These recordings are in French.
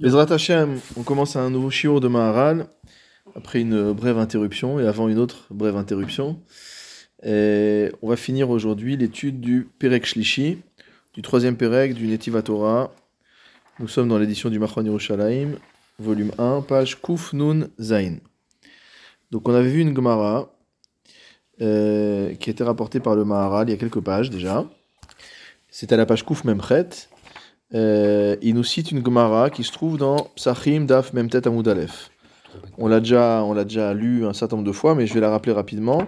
Bezrat Hashem, on commence un nouveau shiur de Maharal, après une brève interruption et avant une autre brève interruption. On va finir aujourd'hui l'étude du Perek Shlishi, du troisième Perek du Netiva Torah. Nous sommes dans l'édition du Machon Yerushalayim, volume 1, page Kuf Nun Zain. Donc on avait vu une Gemara euh, qui été rapportée par le Maharal il y a quelques pages déjà. C'est à la page Kuf Memchet. Euh, il nous cite une Gemara qui se trouve dans Psachim Daf Memtet Amud Aleph. On l'a déjà, on l'a déjà lu un certain nombre de fois, mais je vais la rappeler rapidement.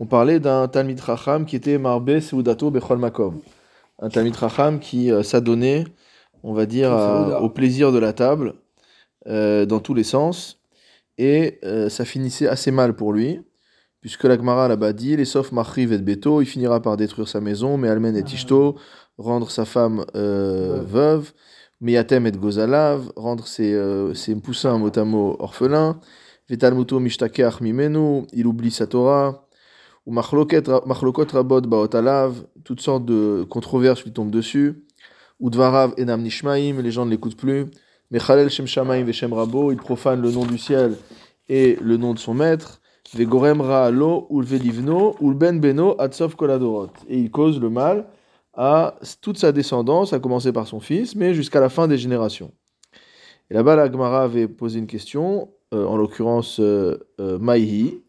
On parlait d'un Talmid Racham qui était Marbe Seudato Bechol Makom. Un Talmid Racham qui euh, s'adonnait, on va dire, à- au plaisir de la table, euh, dans tous les sens. Et ça finissait assez mal pour lui, puisque la Gemara là-bas dit Les sauf Machriv et Beto, il finira par détruire sa maison, mais Almen et Tishto, rendre sa femme euh, veuve, Meyatem et Gozalav, rendre ses, euh, ses poussins motamo orphelins, Vetalmuto Mishtakeach Mimenu, il oublie sa Torah, ou Machlokot Rabot Baotalav, toutes sortes de controverses lui tombent dessus, ou Dvarav Enam Nishmaim, les gens ne l'écoutent plus, Mechalel Shem Shamaim Veshem Rabo, il profane le nom du ciel et le nom de son maître, Vegorem Raalo, Ulvelivno, Ulben Beno, Atsov Koladorot, et il cause le mal à toute sa descendance, à commencer par son fils, mais jusqu'à la fin des générations. Et là-bas, la Gemara avait posé une question, euh, en l'occurrence euh, euh, Maïhi.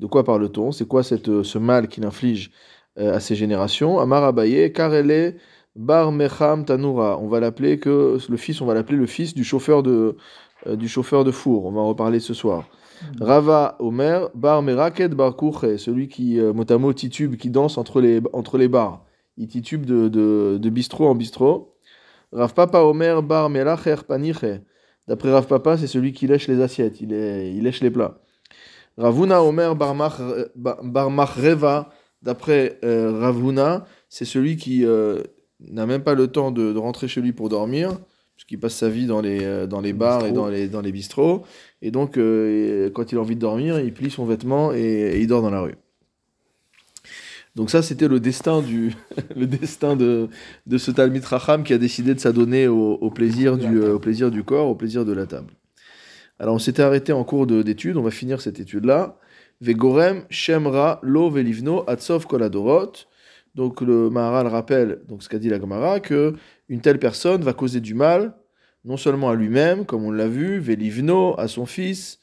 De quoi parle-t-on? C'est quoi cette, euh, ce mal qu'il inflige à ses générations? Amar Abaye, Karele Bar Mecham Tanura. On va l'appeler que le fils, on va l'appeler le fils du chauffeur de, du chauffeur de four. On va en reparler ce soir. Rava Omer Bar Meraket Bar Kouche, celui qui, euh, mot à mot, titube, qui danse entre les, entre les bars. Il titube de, de, de bistrot en bistrot. Rav Papa Omer Bar Melacher Paniche. D'après Rav Papa, c'est celui qui lèche les assiettes, il, est, il lèche les plats. Ravuna Omer Bar Machreva. D'après euh, Ravuna, c'est celui qui euh, n'a même pas le temps de, de rentrer chez lui pour dormir, puisqu'il passe sa vie dans les, euh, dans les bars et dans les, dans les bistrots. Et donc, euh, quand il a envie de dormir, il plie son vêtement et, et il dort dans la rue. Donc ça, c'était le destin du, le destin de, de ce Talmid Racham qui a décidé de s'adonner au, au plaisir du, table. au plaisir du corps, au plaisir de la table. Alors, on s'était arrêté en cours de- d'étude. On va finir cette étude-là. Vegorem Shemra Lo Velivno Atsov Koladorot. Donc le Maharal rappelle donc ce qu'a dit la Gemara que une telle personne va causer du mal non seulement à lui-même, comme on l'a vu, Velivno à son fils,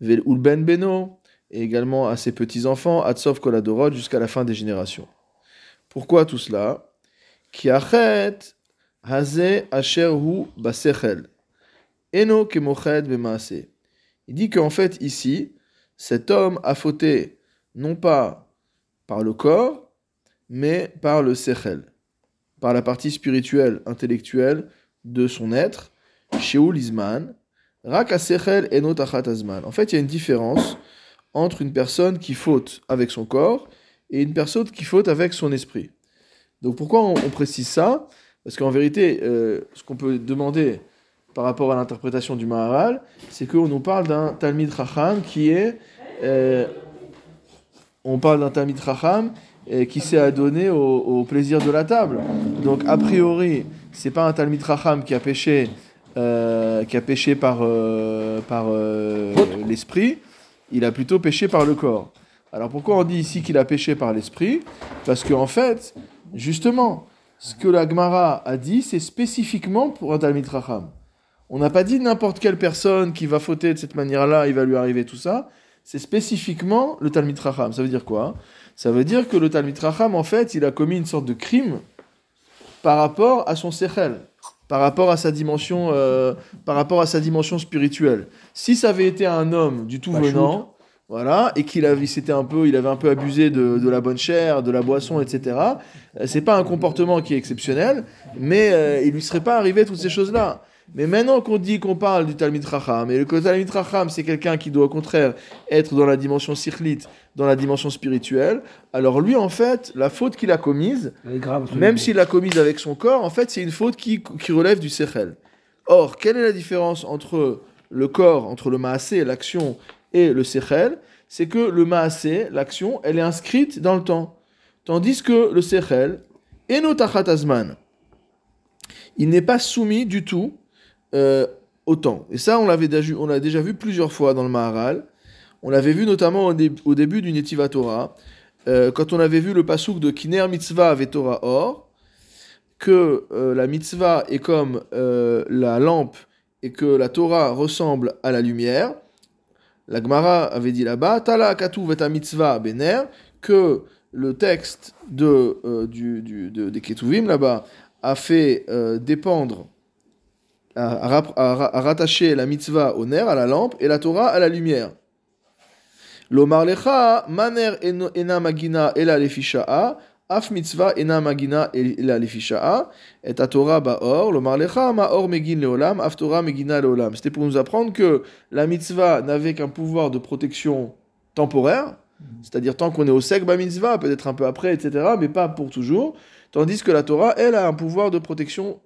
Vel Ulben Beno, et également à ses petits-enfants, Atsov Koladorot, jusqu'à la fin des générations. Pourquoi tout cela? Kiachet Asher. Eno. Il dit qu'en fait, ici, cet homme a fauté non pas par le corps, mais par le Sechel, par la partie spirituelle, intellectuelle de son être, Izman, Rak Sechel Eno Tachat. En fait, il y a une différence entre une personne qui faute avec son corps et une personne qui faute avec son esprit. Donc pourquoi on, on précise ça? Parce qu'en vérité, euh, ce qu'on peut demander par rapport à l'interprétation du Maharal, c'est qu'on nous parle d'un Talmid Chacham qui est... euh, on parle d'un Talmid Chacham euh, qui s'est adonné au, au plaisir de la table. Donc a priori, c'est pas un Talmid Chacham qui a péché, euh, qui a péché par, euh, par euh, l'esprit, il a plutôt péché par le corps. Alors pourquoi on dit ici qu'il a péché par l'esprit? Parce qu'en fait, justement, ce que la Gemara a dit, c'est spécifiquement pour un Talmid Chacham. On n'a pas dit n'importe quelle personne qui va fauter de cette manière-là, il va lui arriver tout ça. C'est spécifiquement le Talmid Chacham. Ça veut dire quoi? Ça veut dire que le Talmid Chacham, en fait, il a commis une sorte de crime par rapport à son sechel, par rapport à sa dimension, euh, par rapport à sa dimension spirituelle. Si ça avait été un homme du tout Pas venant, voilà, et qu'il avait, c'était un peu, il avait un peu abusé de, de la bonne chair, de la boisson, etc. euh, C'est pas un comportement qui est exceptionnel, mais euh, il lui serait pas arrivé toutes ces choses-là. Mais maintenant qu'on dit qu'on parle du Talmid Racham, et que le Talmid Racham, c'est quelqu'un qui doit au contraire être dans la dimension sirlite, dans la dimension spirituelle, alors lui, en fait, la faute qu'il a commise, grave. même s'il l'a commise avec son corps, en fait, c'est une faute qui, qui relève du Sechel. Or, quelle est la différence entre le corps, entre le Maasé, l'action, et le Sechel? C'est que le Maasé, l'action, elle est inscrite dans le temps. Tandis que le Sechel, et Azman, il n'est pas soumis du tout euh, autant. Et ça, on l'avait on l'a déjà vu plusieurs fois dans le Maharal. On l'avait vu notamment au, dé- au début du Netiva Torah, euh, quand on avait vu le pasuk de Kiner Mitzvah avec Torah Or, que euh, la mitzvah est comme euh, la lampe et que la Torah ressemble à la lumière. La Gemara avait dit là-bas, Tala katuv mitzvah bener, que le texte de, du, du- de- des Ketuvim là-bas a fait dépendre, a, a rap- a ra- a rattaché la mitzvah au ner, à la lampe, et la Torah à la lumière. Lomar lecha, maner ena magina ela af mitzvah ena magina ela et Torah ba'or, lomar lecha, ma'or megin leolam, af Torah leolam. C'était pour nous apprendre que la mitzvah n'avait qu'un pouvoir de protection temporaire, c'est-à-dire tant qu'on est au sec, bah mitzvah, peut-être un peu après, etc., mais pas pour toujours. Tandis que la Torah, elle, a un pouvoir de protection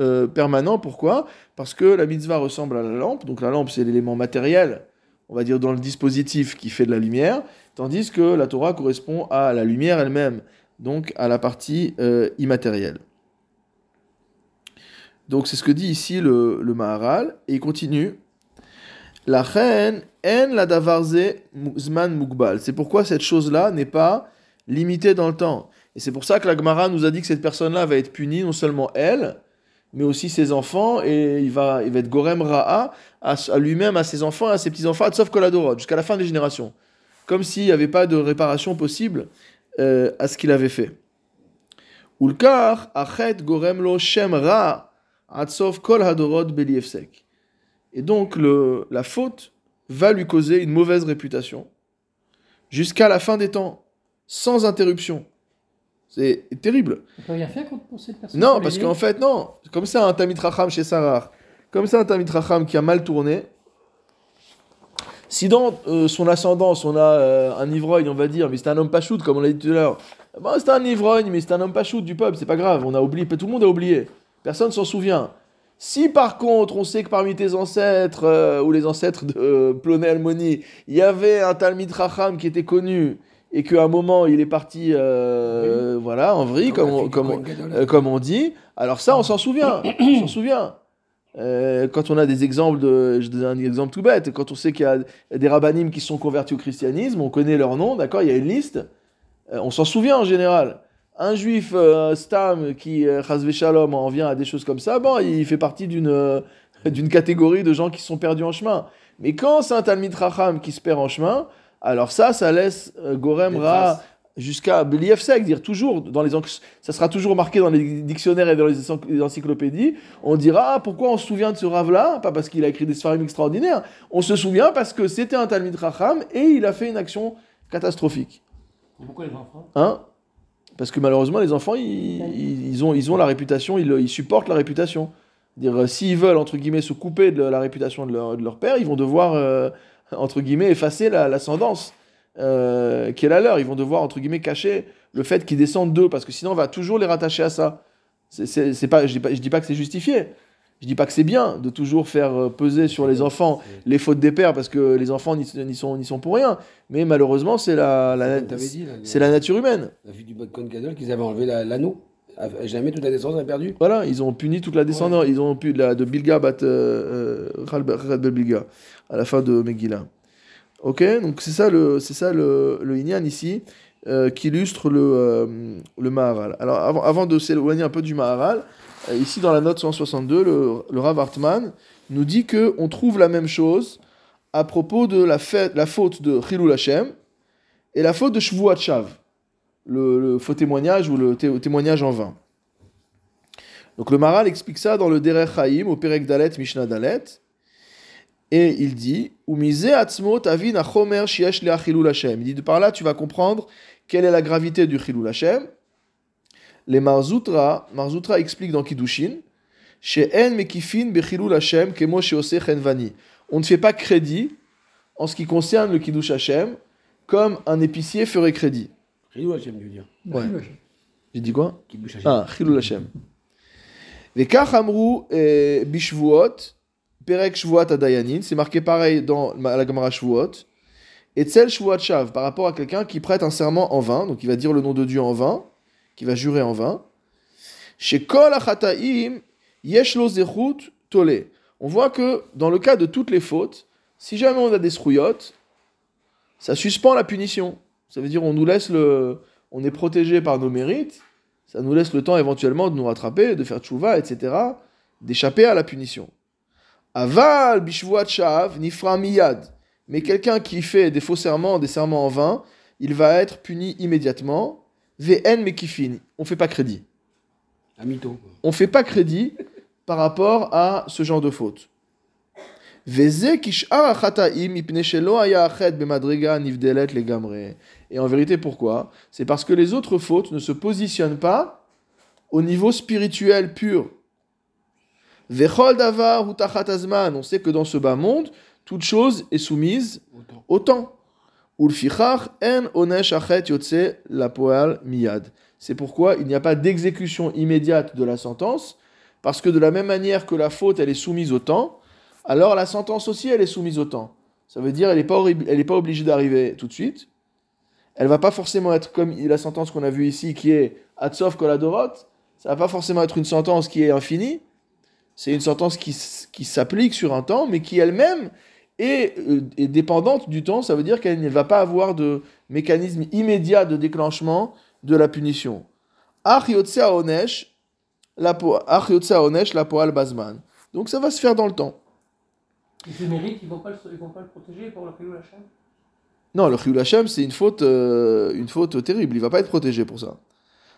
euh, permanent. Pourquoi? Parce que la mitzvah ressemble à la lampe, donc la lampe c'est l'élément matériel, on va dire dans le dispositif qui fait de la lumière, tandis que la Torah correspond à la lumière elle-même, donc à la partie euh, immatérielle. Donc c'est ce que dit ici le, Maharal, et il continue. La reine en la davarze zman mugbal. C'est pourquoi cette chose-là n'est pas limitée dans le temps. Et c'est pour ça que la Gemara nous a dit que cette personne-là va être punie, non seulement elle, mais aussi ses enfants, et il va, être gorem ra'a à, lui-même, à ses enfants, à ses petits-enfants, sauf koladorot, jusqu'à la fin des générations. Comme s'il n'y avait pas de réparation possible euh, à ce qu'il avait fait. Ulkar, achet gorem lo shem ra. Et donc la faute va lui causer une mauvaise réputation jusqu'à la fin des temps, sans interruption. C'est terrible. On peut rien faire contre pour cette personne Non, parce qu'en fait, non. Comme ça, un Tamit Racham chez Sarah, comme ça, un Tamit Racham qui a mal tourné, si dans euh, son ascendance, on a euh, un ivrogne, on va dire, mais c'est un homme pas shoot, comme on l'a dit tout à l'heure, bon, c'est un ivrogne, mais c'est un homme pas shoot du peuple, c'est pas grave, on a oublié, tout le monde a oublié, personne s'en souvient. Si par contre, on sait que parmi tes ancêtres, euh, ou les ancêtres de Ploné Almoni, il y avait un Talmid Racham qui était connu, et qu'à un moment, il est parti, euh, voilà, en vrille, comme, on- comme, on- euh, comme on dit, alors ça, on s'en souvient. on s'en souvient. Euh, quand on a des exemples de. Je donne un exemple tout bête. Quand on sait qu'il y a des rabbinim qui sont convertis au christianisme, on connaît leur nom, d'accord Il y a une liste. On s'en souvient en général. Un juif Stam qui, Chazvé Shalom, en vient à des choses comme ça, bon, il fait partie d'une d'une catégorie de gens qui sont perdus en chemin. Mais quand c'est un Talmid Racham qui se perd en chemin, alors ça, ça laisse euh, Gorem Ra jusqu'à Beliefsek, dire toujours, dans les ça sera toujours marqué dans les dictionnaires et dans les encycl- les encyclopédies, on dira ah, pourquoi on se souvient de ce rave-là, pas parce qu'il a écrit des sfarim extraordinaires, on se souvient parce que c'était un Talmid Racham et il a fait une action catastrophique. Pourquoi les enfants? Hein? Parce que malheureusement, les enfants, ils, ils- ils ont, ils ont la réputation, ils, ils supportent la réputation. Dire, euh, s'ils veulent, entre guillemets, se couper de la réputation de leur, de leur père, ils vont devoir, euh, entre guillemets, effacer la- l'ascendance euh, qui est la leur. Ils vont devoir, entre guillemets, cacher le fait qu'ils descendent d'eux, parce que sinon, on va toujours les rattacher à ça. C'est- pas, je dis je dis pas que c'est justifié. Je dis pas que c'est bien de toujours faire euh, peser sur les enfants les fautes des pères, parce que les enfants n'y sont, sont pour rien. Mais malheureusement, c'est la, la, c'est la nature humaine. La fille du Botcon Gadol qu'ils avaient enlevé la- l'anneau. Jamais toute la descendance a perdu. Voilà, ils ont puni toute la descendance. Ils ont pu la, de Bilga bat euh, euh, Bilga à la fin de Megillah. Ok, donc c'est ça le c'est ça le, le Inyan ici euh, qui illustre le, euh, le Maharal. Alors avant, avant de s'éloigner un peu du Maharal, euh, ici dans la note 162, le, le Rav Hartman nous dit que on trouve la même chose à propos de la, faute de Chilul Hashem et la faute de Shvuat Shav, le, faux témoignage ou le té- témoignage en vain. Donc le Maral explique ça dans le Derech Chaim, au Perek Dalet, Mishnah Dalet. Et il dit Hashem. Il dit de par là, tu vas comprendre quelle est la gravité du chilul Hashem. Les Marzoutra, Marzoutra explique dans Kiddushin She'en mekifin bechilul Hashem kemo sheose chenvani. On ne fait pas crédit en ce qui concerne le Kiddush Hashem comme un épicier ferait crédit. Rilou Hachem, je veux dire. Ouais. J'ai dit quoi? Qui bouge Hachem. Ah, Chilul Hashem. Vekach amru eh, bishvuot, perek shvuot adayanin, c'est marqué pareil dans la Gemara Shvuot. Et tsel shvuot shav, par rapport à quelqu'un qui prête un serment en vain, donc il va dire le nom de Dieu en vain, qui va jurer en vain. Chez kol achataim, yesh lo zechut tole. on voit que dans le cas de toutes les fautes, si jamais on a des srouillottes, ça suspend la punition. Ça veut dire on nous laisse le, on est protégé par nos mérites, ça nous laisse le temps éventuellement de nous rattraper, de faire tchouva, etc., d'échapper à la punition. Aval bishvuat shav nifra miyad. Mais quelqu'un qui fait des faux serments, des serments en vain, il va être puni immédiatement. Vn mekifin. On fait pas crédit. Mytho. On fait pas crédit par rapport à ce genre de faute. Et en vérité, pourquoi? C'est parce que les autres fautes ne se positionnent pas au niveau spirituel pur. Vechol davar utachat azman. On sait que dans ce bas monde, toute chose est soumise au temps. Ulfichach en onesh achet la poal miyad. C'est pourquoi il n'y a pas d'exécution immédiate de la sentence, parce que de la même manière que la faute elle est soumise au temps, alors la sentence aussi elle est soumise au temps. Ça veut dire elle n'est pas, horri- elle est pas obligée d'arriver tout de suite. Elle va pas forcément être comme la sentence qu'on a vue ici qui est Atsov Koladorot. Ça va pas forcément être une sentence qui est infinie. C'est une sentence qui, qui s'applique sur un temps, mais qui elle-même est, euh, est dépendante du temps. Ça veut dire qu'elle ne va pas avoir de mécanisme immédiat de déclenchement de la punition. Donc ça va se faire dans le temps. Et ses mérites, ils vont pas le, ils vont pas le protéger pour le Payou Hachem Non, le Chiyul Hashem, c'est une faute, euh, une faute terrible. Il va pas être protégé pour ça.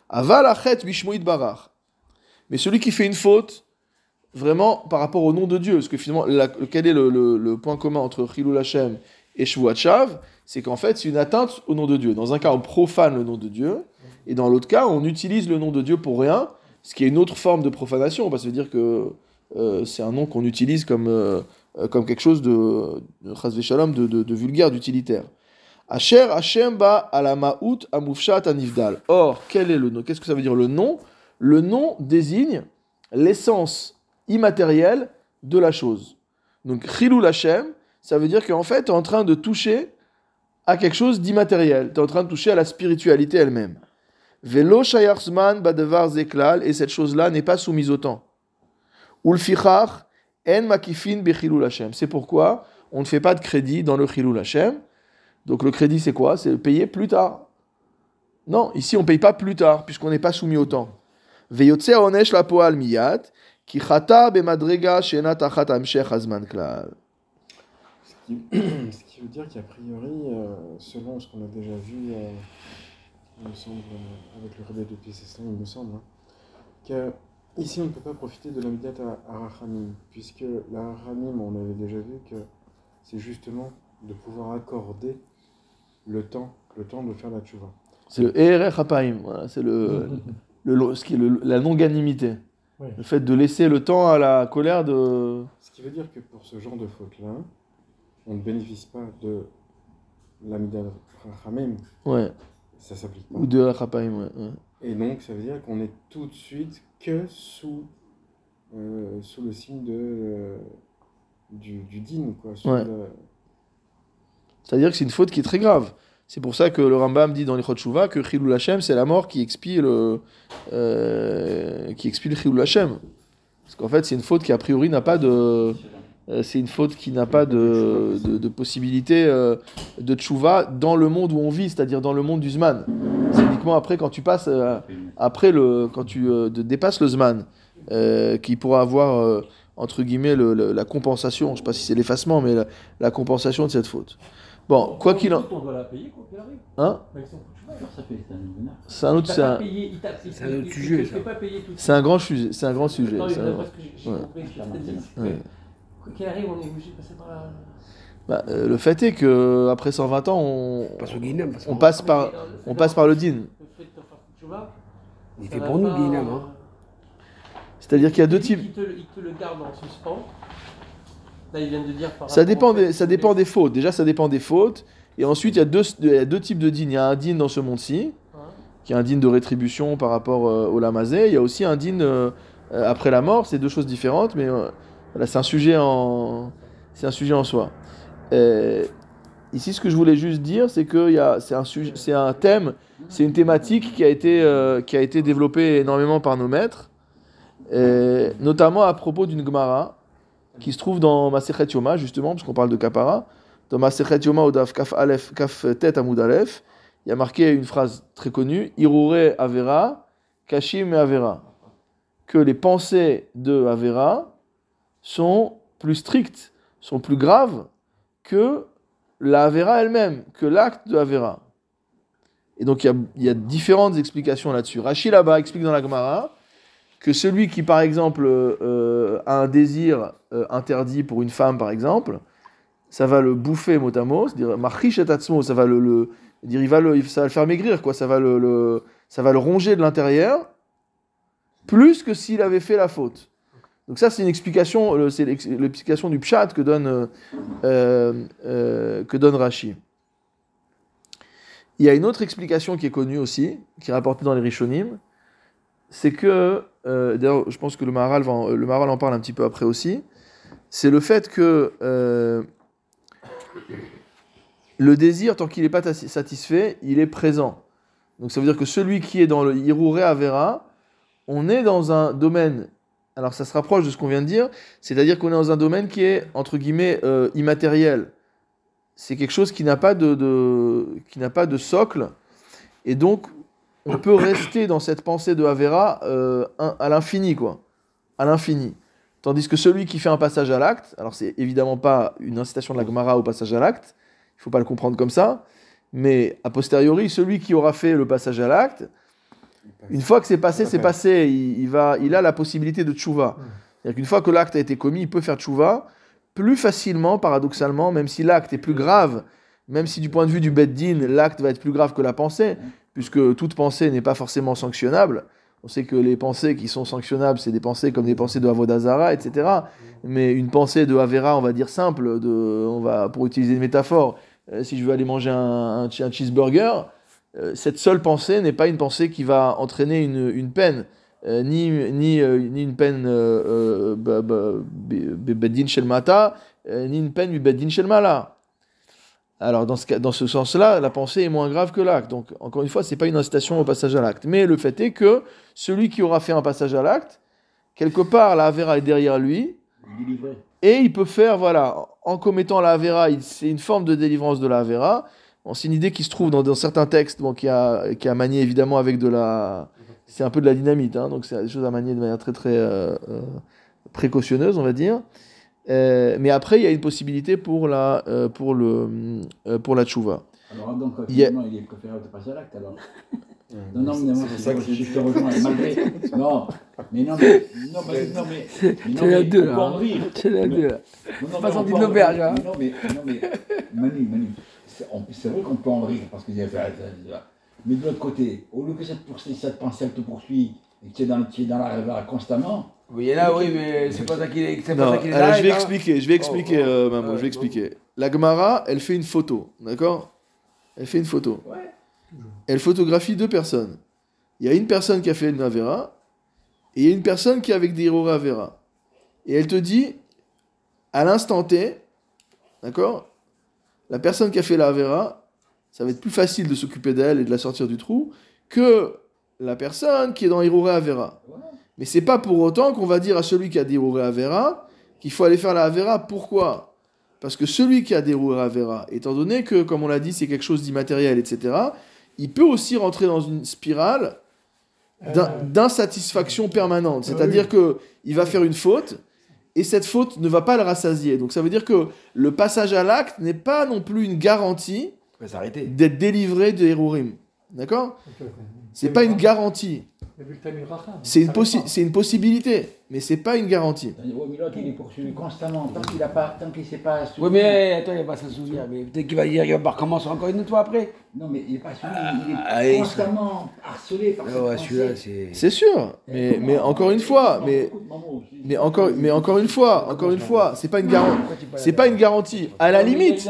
Aval achet bishmoïd barach. Mais celui qui fait une faute, vraiment par rapport au nom de Dieu, parce que finalement, quel est le, point commun entre Chilul Hashem et Shavuot Shav? C'est qu'en fait, c'est une atteinte au nom de Dieu. Dans un cas, on profane le nom de Dieu, et dans l'autre cas, on utilise le nom de Dieu pour rien, ce qui est une autre forme de profanation, que ça veut dire que euh, c'est un nom qu'on utilise comme, euh, comme quelque chose de, de, de, vulgaire, d'utilitaire. Asher Hashem ba alamaout amufshat anivdal. Or, quel est le Qu'est-ce que ça veut dire le nom? Le nom désigne l'essence immatérielle de la chose. Donc, chilul Hashem, ça veut dire qu'en fait, tu es en train de toucher à quelque chose d'immatériel. Tu es en train de toucher à la spiritualité elle-même. Velo shayarsman zeklal, et cette chose-là n'est pas soumise au temps. Ulfichach en makifin bechilul Hashem. C'est pourquoi on ne fait pas de crédit dans le chilul Hashem. Donc le crédit, c'est quoi? C'est payer plus tard. Non, ici, on ne paye pas plus tard, puisqu'on n'est pas soumis au temps. Veyotze onesh la poal ki chata bemadrega shena tachat amshech azman klal. Ce qui, veut dire qu'a priori, euh, selon ce qu'on a déjà vu, euh, il me semble, euh, avec le rebelle de Piesestan, il me semble, hein, que ici on ne peut pas profiter de la Midat à Arachamim, puisque la Arachamim, on avait déjà vu que c'est justement de pouvoir accorder le temps, le temps de faire la tchouva. C'est le Hapaim, voilà, c'est le, le, ce qui est le- la longanimité. Oui. Le fait de laisser le temps à la colère de. Ce qui veut dire que pour ce genre de faute-là, on ne bénéficie pas de la Midat Rachamim, Ouais, ça s'applique pas. ou de Hapaim, ouais, ouais. Et donc, ça veut dire qu'on est tout de suite que sous, euh, sous le signe de, euh, du, du din, quoi. Ouais. le- C'est-à-dire que c'est une faute qui est très grave. C'est pour ça que le Rambam dit dans les Chotchouva que Chilul Hashem, c'est la mort qui expie le, euh, qui expie le Chilul Hashem. Parce qu'en fait, c'est une faute qui, a priori, n'a pas de. euh, C'est une faute qui n'a pas de, de, possibilité euh, de tchouva dans le monde où on vit, c'est-à-dire dans le monde du Zman. C'est uniquement après, quand tu passes, euh, après le, quand tu dépasses le Zman, qui pourra avoir, entre guillemets, le- la compensation, je ne sais pas si c'est l'effacement, mais la compensation de cette faute. Bon, quoi qu'il en. On doit la payer quoi qu'il arrive. Hein fait, c'est un autre, c'est un, C'est un autre sujet, c'est un grand sujet. C'est un grand sujet. Quoi qu'il arrive, on est obligé de passer par la. Bah, euh, le fait est que après 120 ans, on, On passe au Guinam. on passe par, euh, on passe par le din. Le fait de te faire tchouva, Il fait pour nous, Guinam. euh, Hein. C'est-à-dire qu'il y a deux types. Il te, le- il te le garde en suspens. Là, il vient de dire par Ça dépend des, ça dépend des fautes. Déjà, ça dépend des fautes. Et ensuite, il y a deux, il y a deux types de din. Il y a un din dans ce monde-ci, qui est un din de rétribution par rapport euh, au lamazé. Il y a aussi un din euh, après la mort. C'est deux choses différentes, mais euh, voilà, c'est un sujet en, c'est un sujet en soi. Ici, ce que je voulais juste dire, c'est que y a- c'est un sujet, c'est un thème, c'est une thématique qui a été, qui a été développée énormément par nos maîtres, notamment à propos d'une Gemara qui se trouve dans Masechet Yoma, justement, parce qu'on parle de Kapara. Dans Masechet Yoma, au Daf Kaf Aleph, Kaf Tet Amud Aleph, il y a marqué une phrase très connue Irure Avera, Kashim Avera. Que les pensées de Avera sont plus strictes, sont plus graves que la Avera elle-même, que l'acte de Avera. Et donc il y a, il y a différentes explications là-dessus. Rachid là-bas explique dans la Gemara que celui qui, par exemple, euh, a un désir euh, interdit pour une femme, par exemple, ça va le bouffer mot à mot, c'est-à-dire ça va le, le dire, il va le, ça va le faire maigrir, quoi, ça va le, ça va le ronger de l'intérieur, plus que s'il avait fait la faute. Donc ça, c'est une explication, c'est l'ex- l'explication du pshat que donne, euh, euh, que donne Rashi. Il y a une autre explication qui est connue aussi, qui est rapportée dans les Rishonim, c'est que, d'ailleurs, je pense que le Maharal, va en, le Maharal en parle un petit peu après aussi, c'est le fait que euh, le désir, tant qu'il n'est pas satisfait, il est présent. Donc ça veut dire que celui qui est dans le Hirure Avera, on est dans un domaine, alors ça se rapproche de ce qu'on vient de dire, c'est-à-dire qu'on est dans un domaine qui est, entre guillemets, euh, immatériel. C'est quelque chose qui n'a pas de, qui n'a pas de socle, et donc on peut rester dans cette pensée de Avera euh, à l'infini, quoi. À l'infini. Tandis que celui qui fait un passage à l'acte, alors c'est évidemment pas une incitation de la Gemara au passage à l'acte, il faut pas le comprendre comme ça, mais a posteriori, celui qui aura fait le passage à l'acte, une fois que c'est passé, c'est passé, il, il va, il a la possibilité de tchouva. C'est-à-dire qu'une fois que l'acte a été commis, il peut faire tchouva plus facilement, paradoxalement, même si l'acte est plus grave, même si du point de vue du Beddin, l'acte va être plus grave que la pensée, puisque toute pensée n'est pas forcément sanctionnable. On sait que les pensées qui sont sanctionnables, c'est des pensées comme des pensées de Avodazara, etc. Mais une pensée de Avera, on va dire simple, de, on va, pour utiliser une métaphore, euh, si je veux aller manger un, un che- un cheeseburger, euh, cette seule pensée n'est pas une pensée qui va entraîner une, une peine, euh, ni, ni, ni une peine euh, euh, ba- ba- be- be- Beddin Shel Mata, euh, ni une peine du Beddin Shel Mala. Alors, dans ce, dans ce sens-là, la pensée est moins grave que l'acte. Donc, encore une fois, ce n'est pas une incitation au passage à l'acte. Mais le fait est que celui qui aura fait un passage à l'acte, quelque part, la Avera est derrière lui, Délivré. et il peut faire, voilà, en commettant la Avera, c'est une forme de délivrance de la Avera. Bon, c'est une idée qui se trouve dans, dans certains textes, bon, qui, a, qui a manié évidemment avec de la. C'est un peu de la dynamite, hein, donc c'est des choses à manier de manière très très euh, euh, précautionneuse, on va dire. Euh, mais après, il y a une possibilité pour la, euh, pour le, euh, pour la tchouva. Alors donc, Il y a- il est préférable de passer à l'acte alors. Non, non, c'est- mais moi, c'est ça que je, je te rejoins, malgré. Non, mais non, mais. Non, mais. Non, mais, mais non, mais deux, on là, peut en hein. rire. C'est la deux, là. Non, non, Pas mais sorti de l'auberge, hein. Non, mais, non, mais Manu, Manu, c'est on- c'est vrai qu'on peut en rire parce que j'ai fait. Mais de l'autre côté, au lieu que cette, cette pensée elle te poursuit et que tu es dans, la rêve constamment, Oui, là, oui, mais c'est pas ça qu'il est. C'est Non, pas ça qu'il est alors, je vais expliquer, je vais expliquer, Oh, oh. euh, Ouais, je vais expliquer. La Gemara, elle fait une photo, d'accord? Elle fait une photo. Ouais. Elle photographie deux personnes. Il y a une personne qui a fait une Avera, et il y a une personne qui est avec des Hirora Avera. Et elle te dit, à l'instant T, d'accord? La personne qui a fait la Avera, ça va être plus facile de s'occuper d'elle et de la sortir du trou que la personne qui est dans Hirora Avera. Mais c'est pas pour autant qu'on va dire à celui qui a déroulé Avera qu'il faut aller faire la Avera. Pourquoi? Parce que celui qui a déroulé Avera, étant donné que, comme on l'a dit, c'est quelque chose d'immatériel, etc., il peut aussi rentrer dans une spirale d'in- d'insatisfaction permanente. C'est-à-dire que il va faire une faute et cette faute ne va pas le rassasier. Donc ça veut dire que le passage à l'acte n'est pas non plus une garantie d'être délivré de Hérorim. D'accord? C'est pas une garantie. C'est une, possi- c'est une possibilité, mais c'est pas une garantie. Ouais, mais l'autre, il est poursuivi constamment. Tant qu'il a pas, tant qu'il sait pas. Oui, mais attends, il va pas s'en souvenir. Mais peut-être qu'il va dire qu'il va recommencer encore une fois après. Non, mais il est pas suivi, il est Ah, constamment harcelé par cette Ouais, c'est. C'est sûr, mais, mais encore une fois, mais, mais encore, mais encore une fois, encore une fois, c'est pas une garantie. C'est pas une garantie. À la limite,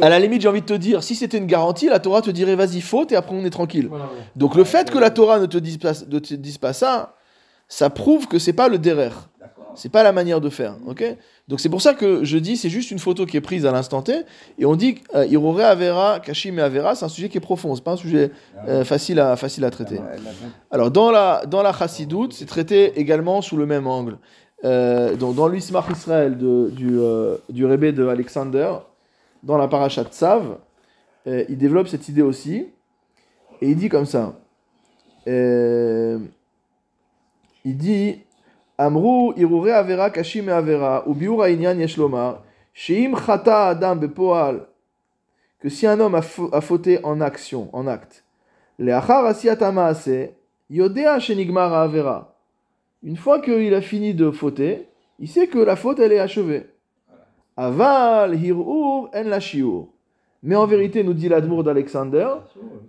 à la limite, j'ai envie de te dire, si c'était une garantie, la Torah te dirait vas-y faute et après on est tranquille. voilà, voilà. Donc le fait que la Torah ne te dise pas, ne te dise pas ça, ça prouve que c'est pas le derer. C'est pas la manière de faire, ok? Donc c'est pour ça que je dis, c'est juste une photo qui est prise à l'instant T, et on dit euh, Irore Avera, Kashim et Avera, c'est un sujet qui est profond, c'est pas un sujet euh, facile, à, facile à traiter. Alors dans la, dans la chassidoute, c'est traité également sous le même angle. euh, donc dans l'Ismach Israël de- du, euh, du Rebbe de Alexander, dans la Sav, euh, il développe cette idée aussi. Et il dit comme ça. Euh, il dit Amru irure avera kashim avera ou biur inyan yesh lomar sheim chata adam bepoal que si un homme a, a fauté en action, en acte, leachar asiyat ha'maaseh, yodea shenigmar avera. Une fois qu'il a fini de fauter, il sait que la faute elle est achevée. Aval hirur en la shiur. Mais en vérité, nous dit l'admour d'Alexander,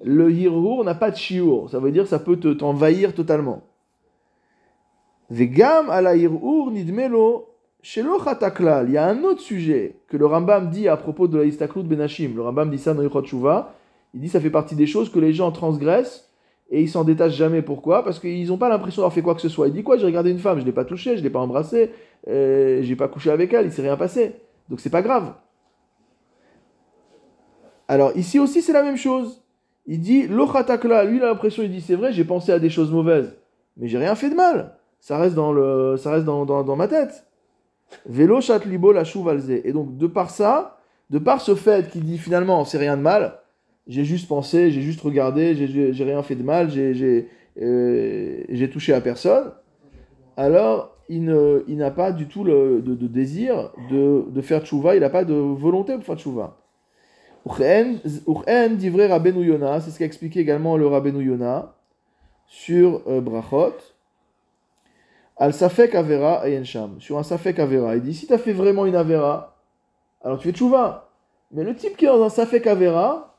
le hirur n'a pas de shiur. Ça veut dire que ça peut te- t'envahir totalement. Vegam ala hirur nidmelo shelo. Il y a un autre sujet que le Rambam dit à propos de la istaklut benashim. Le Rambam dit ça dans Yichot Shuvah. Il dit ça fait partie des choses que les gens transgressent et ils s'en détachent jamais. Pourquoi? Parce qu'ils n'ont pas l'impression d'avoir fait quoi que ce soit. Il dit quoi? J'ai regardé une femme, je l'ai pas touchée, je l'ai pas embrassée, euh, j'ai pas couché avec elle, il s'est rien passé. Donc c'est pas grave. Alors ici aussi c'est la même chose. Il dit l'ochatakla, lui il a l'impression, il dit c'est vrai, j'ai pensé à des choses mauvaises, mais j'ai rien fait de mal. Ça reste dans le, ça reste dans, dans, dans ma tête. Vélo libo la chouvalze. Et donc de par ça, de par ce fait qu'il dit finalement c'est rien de mal, j'ai juste pensé, j'ai juste regardé, j'ai- rien fait de mal, euh, j'ai touché à personne. Alors il ne- il n'a pas du tout le, de, désir de, de faire tchouva, il n'a pas de volonté pour faire tchouva. Uchen divrei Rabbeinu Yona, c'est ce qu'a expliqué également le Rabbeinu Yona sur euh, Brachot. Al Safek Avera Sham, sur un Safek Avera. Il dit si tu as fait vraiment une Avera, alors tu fais tchouva. Mais le type qui est dans un Safek Avera,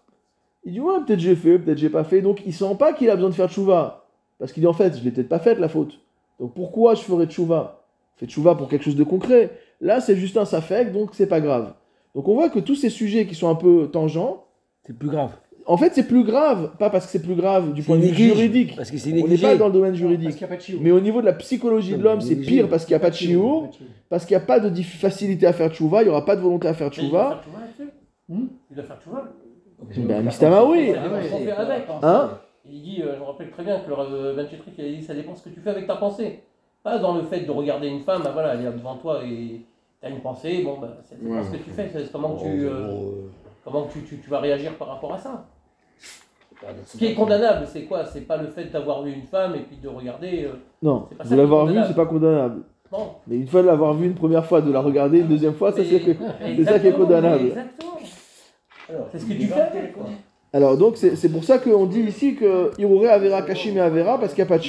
il dit ouais, peut-être j'ai fait, peut-être j'ai pas fait. Donc il sent pas qu'il a besoin de faire tchouva. Parce qu'il dit en fait, je l'ai peut-être pas faite la faute. Donc pourquoi je ferais tchouva Fais tchouva pour quelque chose de concret. Là, c'est juste un Safek, donc c'est pas grave. Donc on voit que tous ces sujets qui sont un peu tangents, C'est plus grave. en fait c'est plus grave, pas parce que c'est plus grave du point de vue juridique. Parce que c'est On n'est pas dans le domaine Parce juridique. qu'il n'y a pas de chiour. Mais au niveau de la psychologie de l'homme, c'est pire parce qu'il n'y a pas de chiour, parce qu'il n'y a pas de facilité à faire tchouva, il n'y aura pas de volonté à faire Mais Il doit tchouva. faire tchouva là-dessus. Il doit faire tchouva. Ben, Mistama, oui. Hein Il dit, euh, je me rappelle très bien que le euh, Ben Chetrik, il a dit, ça dépend ce que tu fais avec ta pensée. Pas dans le fait de regarder une femme, bah voilà, elle est devant toi et as une pensée, bon, bah, dépend Ouais. ce que tu fais, c'est comment que tu, euh, oh, comment que tu, tu, tu vas réagir par rapport à ça. oh. Ce qui est condamnable, c'est quoi? C'est pas le fait d'avoir vu une femme et puis de regarder. euh, Non, C'est pas de l'avoir qui est vu, c'est pas condamnable. non. Mais une fois de l'avoir vu une première fois, de la regarder une deuxième fois, ça c'est que- c'est ça qui est condamnable. Exactement. C'est ce que tu fais quoi. Alors donc c'est c'est pour ça qu'on dit ici que Irure Avera Kashim et Avera parce qu'il n'y a pas de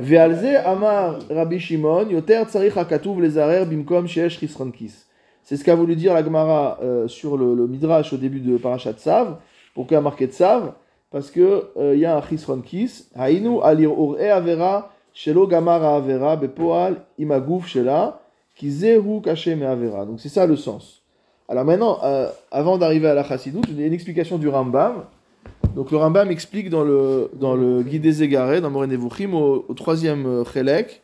Ve'alze Amar Rabbi Shimon Yoter Tzarich HaKatuv Lezarer Bimkom Sheesh Chisrankis. C'est ce qu'a voulu dire la Gemara euh, sur le, le Midrash au début de Parashat Tzav. Pourquoi a marqué Tzav Parce que euh, y a un Chisrankis. Hainu Alir Ure Avera Shelo Gamar Avera Bepoal Imaguf Shela Kizehu Kashem Avera. Donc c'est ça le sens. Alors maintenant, euh, avant d'arriver à la Chassidut, une explication du Rambam. Donc le Rambam explique dans le, dans le Guide des Égarés, dans Nevuchim, au, au troisième euh, Chelek,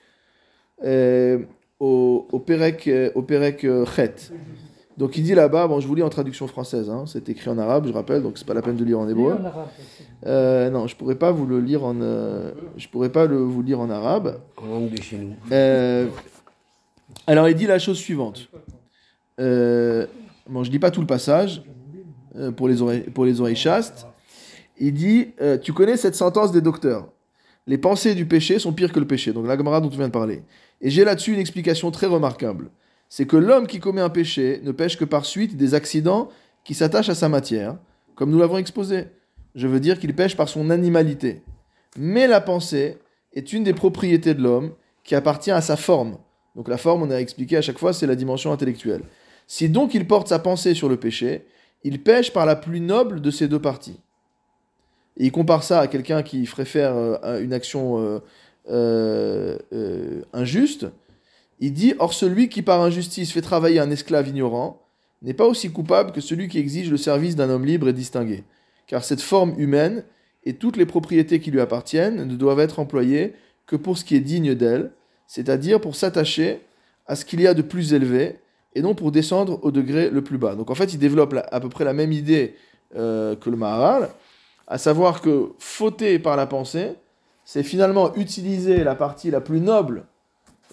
euh, au, au Perek, euh, au Perek euh, Chet. Donc il dit là-bas, bon je vous lis en traduction française, hein, c'est écrit en arabe, je rappelle, donc c'est pas la peine de lire en hébreu. Euh, non, je pourrais pas vous le lire en, euh, je pourrais pas le, vous lire en arabe. En langue de chez nous. Euh, alors, il dit la chose suivante. Euh, bon, je lis pas tout le passage euh, pour, les oreilles, pour les oreilles chastes. Il dit euh, Tu connais cette sentence des docteurs Les pensées du péché sont pires que le péché. Donc, la Gemara dont tu viens de parler. Et j'ai là-dessus une explication très remarquable. C'est que l'homme qui commet un péché ne pêche que par suite des accidents qui s'attachent à sa matière, comme nous l'avons exposé. Je veux dire qu'il pêche par son animalité. Mais la pensée est une des propriétés de l'homme qui appartient à sa forme. Donc la forme, on a expliqué à chaque fois, c'est la dimension intellectuelle. Si donc il porte sa pensée sur le péché, il pêche par la plus noble de ces deux parties. Et il compare ça à quelqu'un qui ferait faire euh, une action euh, euh, injuste. Il dit Or, celui qui par injustice fait travailler un esclave ignorant n'est pas aussi coupable que celui qui exige le service d'un homme libre et distingué. Car cette forme humaine et toutes les propriétés qui lui appartiennent ne doivent être employées que pour ce qui est digne d'elle, c'est-à-dire pour s'attacher à ce qu'il y a de plus élevé et non pour descendre au degré le plus bas. Donc en fait, il développe à peu près la même idée que le Maharal, à savoir que fauter par la pensée, c'est finalement utiliser la partie la plus noble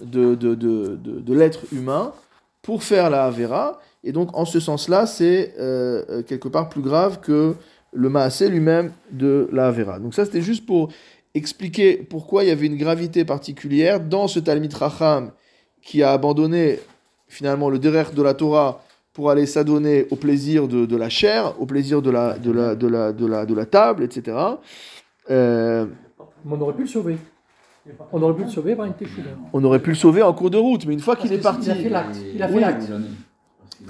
de, l'être humain pour faire la Avera. Et donc, en ce sens-là, c'est euh, euh, quelque part plus grave que le Maasé lui-même de la Avera. Donc, ça, c'était juste pour expliquer pourquoi il y avait une gravité particulière dans ce Talmid Racham qui a abandonné finalement le derer de la Torah pour aller s'adonner au plaisir de, de la chair, au plaisir de la, de la, de la, de la, de la table, etc. Euh, Mais on aurait pu le sauver. On aurait pu le sauver par une teshuva. on aurait pu le sauver en cours de route, mais une fois Parce qu'il est parti... Il a fait l'acte. Il a fait Oui. l'acte.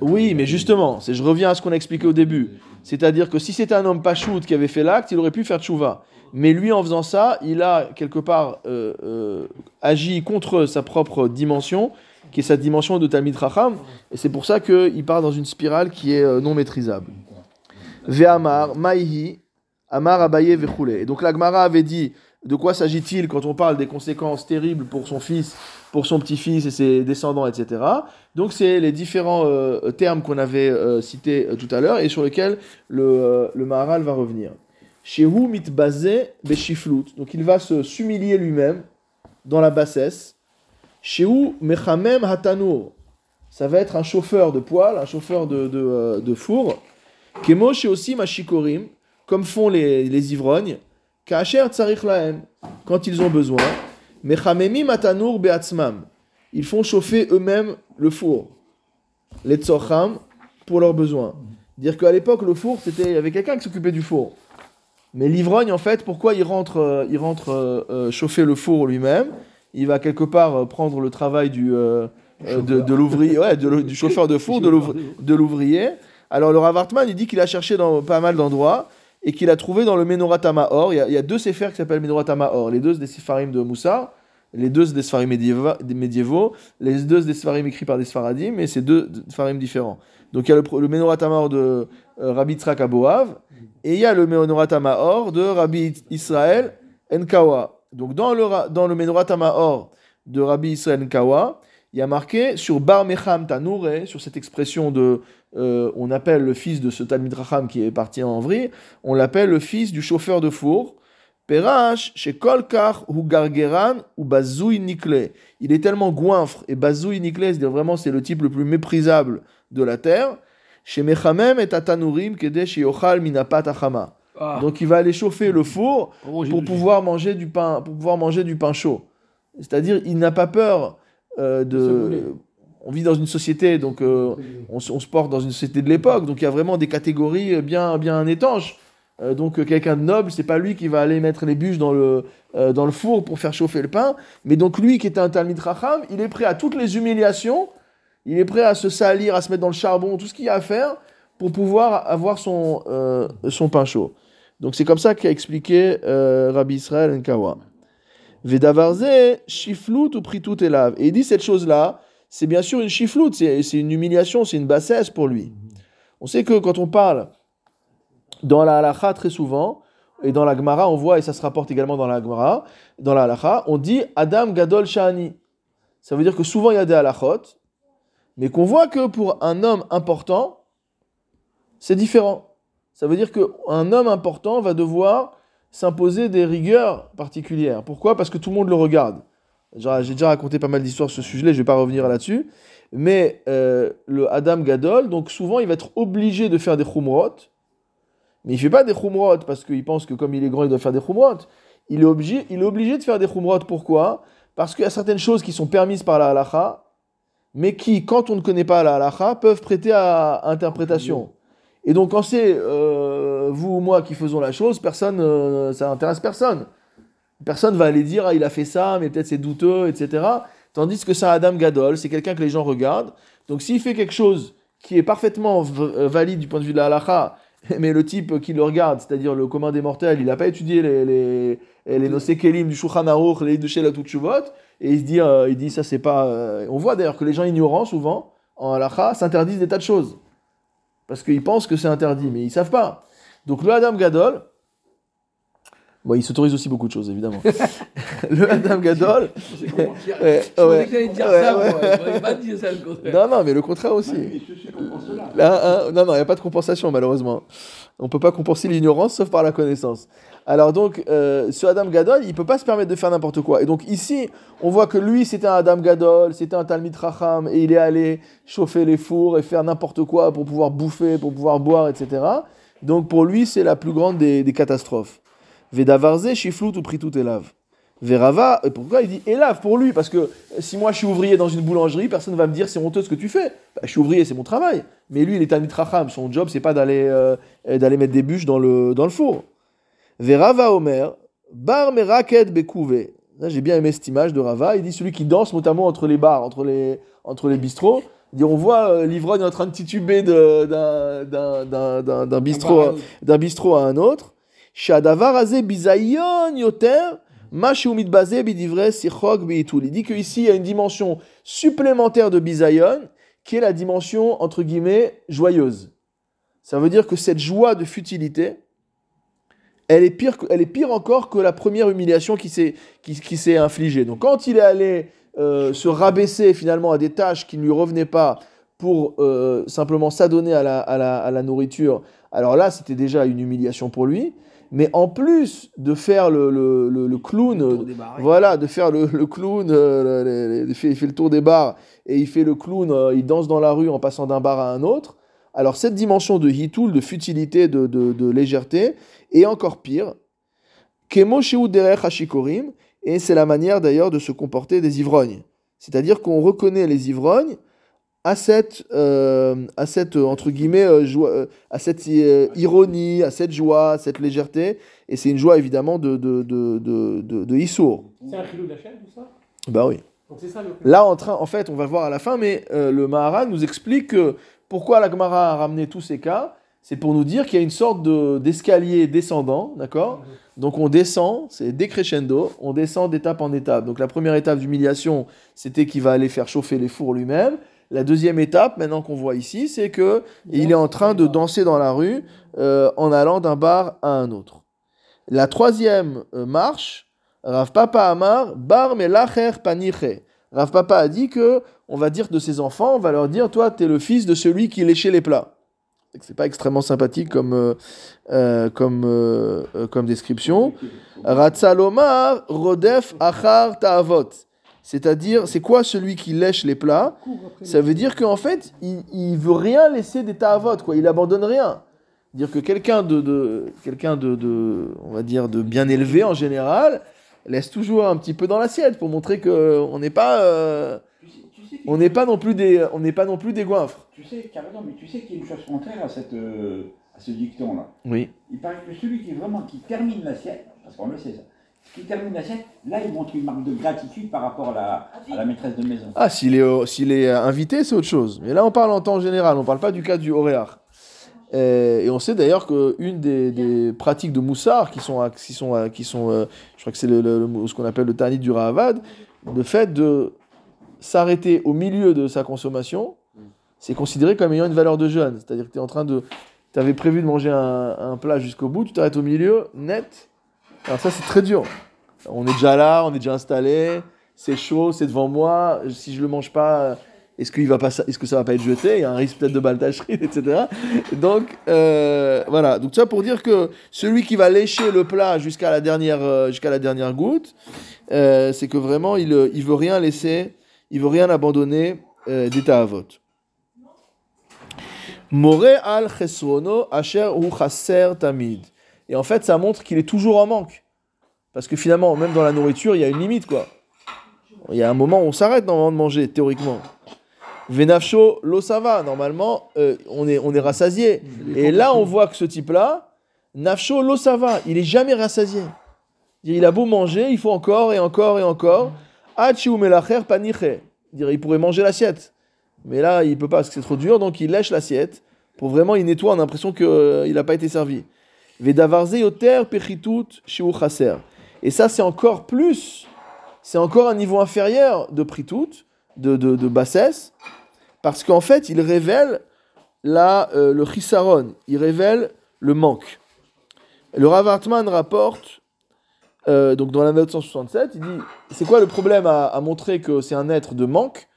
Oui, mais justement, c'est, je reviens à ce qu'on a expliqué au début. C'est-à-dire que si c'était un homme pachout qui avait fait l'acte, il aurait pu faire tchouva. Mais lui, en faisant ça, il a quelque part euh, euh, agi contre sa propre dimension, qui est sa dimension de Talmid Racham. Et c'est pour ça qu'il part dans une spirale qui est euh, non maîtrisable. Ve'amar, Maïhi, Amar Abaye Vechoule. Et donc la Gemara avait dit de quoi s'agit-il quand on parle des conséquences terribles pour son fils, pour son petit-fils et ses descendants, etc. Donc c'est les différents euh, termes qu'on avait euh, cités tout à l'heure et sur lesquels le, le Maharal va revenir. Shehu mitbazé beshiflut. Donc il va se s'humilier lui-même dans la bassesse. Shehu mechamem hatanour. Ça va être un chauffeur de poêle, un chauffeur de, euh, four. Kemo aussi machikorim, comme font les, ivrognes. Kacher tsarich lahem, quand ils ont besoin. Mechamemim hatanour beatzmam. Ils font chauffer eux-mêmes le four. Les tsocham, pour leurs besoins. Dire qu'à l'époque, le four, c'était, il y avait quelqu'un qui s'occupait du four. Mais l'ivrogne, en fait, pourquoi il rentre, euh, il rentre euh, chauffer le four lui-même? Il va quelque part euh, prendre le travail du, euh, euh, de, de l'ouvrier, ouais, de du chauffeur de four, de l'ouvri- de l'ouvrier. Alors le Rav Hartman, il dit qu'il a cherché dans pas mal d'endroits et qu'il a trouvé dans le Menorah Tamahor. Il y a, il y a deux séphers qui s'appellent Menorah Tamahor. Les deux, c'est des séfarim de Moussar. Les deux, c'est des séfarim médiévaux. Les deux, c'est des séfarim écrits par des sfaradim, mais c'est deux séfarim différents. Donc il y a le, le Menorah Tamahor de euh, Rabbi Tzrak Aboav et il y a le Menorah Tamahor de Rabbi Israël Enkawa. Donc dans le, dans le de Rabbi Israël Enkawa, il y a marqué sur Bar Mecham Tanoure, sur cette expression de, euh, on appelle le fils de ce Talmid Racham qui est parti en vrille, on l'appelle le fils du chauffeur de four. Perash, chez Kolkar ou Gargeran ou Bazoui Nikle. Il est tellement goinfre et Bazoui Nikle, c'est-à-dire vraiment c'est le type le plus méprisable de la terre. Chez Mechamem et Tatanurim Kede chez Yochal Minapat Achama. Ah, Donc il va aller chauffer le four pour manger pour du- pouvoir manger du pain, pour pouvoir manger du pain chaud. C'est-à-dire, il n'a pas peur euh, de. On vit dans une société, donc euh, on, se- on se porte dans une société de l'époque, donc il y a vraiment des catégories bien, bien étanches. Euh, donc euh, quelqu'un de noble, c'est pas lui qui va aller mettre les bûches dans le, euh, dans le four pour faire chauffer le pain, mais donc lui qui est un Talmid Racham, il est prêt à toutes les humiliations, il est prêt à se salir, à se mettre dans le charbon, tout ce qu'il y a à faire pour pouvoir avoir son, euh, son pain chaud. Donc c'est comme ça qu'a expliqué euh, Rabbi Israël Nkawa. Vedavarze, shiflut ou pritut elav. Et il dit cette chose-là, c'est bien sûr une shiflut, c'est c'est une humiliation, c'est une bassesse pour lui. On sait que quand on parle dans la halacha très souvent, et dans la Gemara, on voit, et ça se rapporte également dans la Gemara, dans la halacha, on dit Adam Gadol Shani. Ça veut dire que souvent il y a des halachot, mais qu'on voit que pour un homme important, c'est différent. Ça veut dire qu'un homme important va devoir s'imposer des rigueurs particulières. Pourquoi? Parce que tout le monde le regarde. J'ai déjà raconté pas mal d'histoires sur ce sujet, je vais pas revenir là-dessus. Mais euh, le Adam Gadol, donc souvent il va être obligé de faire des khumrot, mais il fait pas des khumrot parce qu'il pense que comme il est grand, il doit faire des khumrot. Il est obligé, il est obligé de faire des khumrot. Pourquoi? Parce qu'il y a certaines choses qui sont permises par la halacha, mais qui, quand on ne connaît pas la halacha, peuvent prêter à interprétation. Et donc, quand c'est euh, vous ou moi qui faisons la chose, personne, euh, ça intéresse personne. Personne va aller dire, ah, il a fait ça, mais peut-être c'est douteux, etc. Tandis que ça, Adam Gadol, c'est quelqu'un que les gens regardent. Donc, s'il fait quelque chose qui est parfaitement euh, valide du point de vue de la halakha, mais le type qui le regarde, c'est-à-dire le commun des mortels, il n'a pas étudié les, les, les Nosé Kelim du Shulchan Aruch, les de la Tutshuvot, et il se dit, euh, il dit ça c'est pas. euh, On voit d'ailleurs que les gens ignorants, souvent, en halakha, s'interdisent des tas de choses. Parce qu'ils pensent que c'est interdit, mais ils savent pas. Donc le Adam Gadol, Bon, il s'autorise aussi beaucoup de choses, évidemment. le Adam Gadol. Je dire. Ouais, Je pensais ouais, que t'allais dire ouais, ça, moi. Pas dit ça, le contraire. Non, non, mais le contraire aussi. Mais cela. Là, hein, non, non, il n'y a pas de compensation, malheureusement. On ne peut pas compenser l'ignorance sauf par la connaissance. Alors donc, euh, ce Adam Gadol, il peut pas se permettre de faire n'importe quoi. Et donc ici, on voit que lui, c'était un Adam Gadol, c'était un Talmid Racham, et il est allé chauffer les fours et faire n'importe quoi pour pouvoir bouffer, pour pouvoir boire, etc. Donc pour lui, c'est la plus grande des, des catastrophes. Vedavarze, Shiflut ou Pritout Elav. Verava, et pourquoi il dit Elav pour lui Parce que si moi je suis ouvrier dans une boulangerie, personne ne va me dire c'est honteux ce que tu fais. Bah, je suis ouvrier, c'est mon travail. Mais lui, il est Talmid Racham, son job, c'est pas d'aller euh, d'aller mettre des bûches dans le, dans le four. Verava Omer, bar meraket bekouvé. J'ai bien aimé cette image de Rava. Il dit celui qui danse notamment entre les bars, entre les, entre les bistrots. Il dit, on voit euh, l'ivrogne en train de tituber d'un- d'un- d'un d'un- d'un bistrot, à- d'un bistrot à un autre. Il dit qu'ici, il y a une dimension supplémentaire de bizayon, qui est la dimension, entre guillemets, joyeuse. Ça veut dire que cette joie de futilité, elle est pire, elle est pire encore que la première humiliation qui s'est qui, qui s'est infligée. Donc quand il est allé euh, se rabaisser finalement à des tâches qui ne lui revenaient pas pour euh, simplement s'adonner à la, à, la, à la nourriture, alors là c'était déjà une humiliation pour lui. Mais en plus de faire le, le, le, le clown, voilà, de faire le, le clown, euh, il, fait, il fait le tour des bars et il fait le clown, il danse dans la rue en passant d'un bar à un autre. Alors cette dimension de hitoul, de futilité, de, de, de légèreté, est encore pire. Kemo derech hashikorim, et c'est la manière d'ailleurs de se comporter des ivrognes. C'est-à-dire qu'on reconnaît les ivrognes à cette, euh, à cette euh, entre guillemets, euh, joie, euh, à cette ironie, à cette joie, à cette légèreté. Et c'est une joie évidemment de, de, de, de, de, de Issour. C'est un d'Hachem, tout ça? Bah oui. Donc c'est ça le Là, en train, en fait, on va le voir à la fin, mais le Maharal nous explique que pourquoi la Gemara a ramené tous ces cas, c'est pour nous dire qu'il y a une sorte de- d'escalier descendant, d'accord? Donc on descend, c'est décrescendo, on descend d'étape en étape. Donc la première étape d'humiliation, c'était qu'il va aller faire chauffer les fours lui-même. La deuxième étape, maintenant qu'on voit ici, c'est que il est en train de danser dans la rue euh, en allant d'un bar à un autre. La troisième euh, marche, Rav Papa Amar, Bar Melacher Paniche. Rav Papa a dit que on va dire de ses enfants, on va leur dire, toi, tu es le fils de celui qui léchait les plats. C'est pas extrêmement sympathique comme, euh, euh, comme, euh, comme description. Ratzalomar Rodef Achar Ta'avot. C'est-à-dire, c'est quoi celui qui lèche les plats? Ça veut dire qu'en fait, il, il veut rien laisser des ta'avot, quoi. Il abandonne rien. Dire que quelqu'un de, de quelqu'un de, de, on va dire, de bien élevé en général, laisse toujours un petit peu dans l'assiette pour montrer que on n'est pas, euh, qu'il- on n'est pas non plus des, on n'est pas non plus des goinfres. Tu sais, carrément, mais tu sais qu'il y a une chose contraire à, cette, euh, à ce dicton-là. Oui. Il paraît que celui qui vraiment qui termine l'assiette, parce qu'on le sait ça, qui termine l'assiette, là il montre une marque de gratitude par rapport à la, à la maîtresse de maison. Ah, s'il est, euh, s'il est euh, invité, c'est autre chose. Mais là, on parle en temps général, on parle pas du cas du Oréar. Et, et on sait d'ailleurs qu'une des, des pratiques de Moussard, qui sont, qui sont, qui sont euh, je crois que c'est le, le- le- ce qu'on appelle le Tanit du Rahavad, le fait de s'arrêter au milieu de sa consommation, c'est considéré comme ayant une valeur de jeûne. C'est-à-dire que tu es en train de. Tu avais prévu de manger un, un plat jusqu'au bout, tu t'arrêtes au milieu, net. Alors ça, c'est très dur. On est déjà là, on est déjà installé, c'est chaud, c'est devant moi. Si je le mange pas, est-ce va pas, est-ce que ça va pas être jeté? Il y a un risque peut-être de baltacherie, etc. Donc euh, voilà. Donc ça pour dire que celui qui va lécher le plat jusqu'à la dernière, euh, jusqu'à la dernière goutte, euh, c'est que vraiment il, il veut rien laisser, il veut rien abandonner d'état à vote. Moré al chesrono asher chaser tamid. Et en fait, ça montre qu'il est toujours en manque. Parce que finalement, même dans la nourriture, il y a une limite, quoi. Il y a un moment où on s'arrête normalement de manger, théoriquement. Venafcho, l'eau ça va, normalement, euh, on, est, on est rassasié. Et là, on voit que ce type-là, Nafcho, l'eau ça va, il est jamais rassasié. Il a beau manger, il faut encore et encore et encore. Hachiou melacher paniche. Il pourrait manger l'assiette. Mais là, il peut pas parce que c'est trop dur, donc il lèche l'assiette. Pour vraiment, il nettoie, on a l'impression qu'il n'a pas été servi. Et ça, c'est encore plus, c'est encore un niveau inférieur de pritut, de, de, de bassesse, parce qu'en fait, il révèle la, euh, le chisaron, il révèle le manque. Le Rav Hartman rapporte euh, donc dans la note 167, il dit c'est quoi le problème à, à montrer que c'est un être de manque?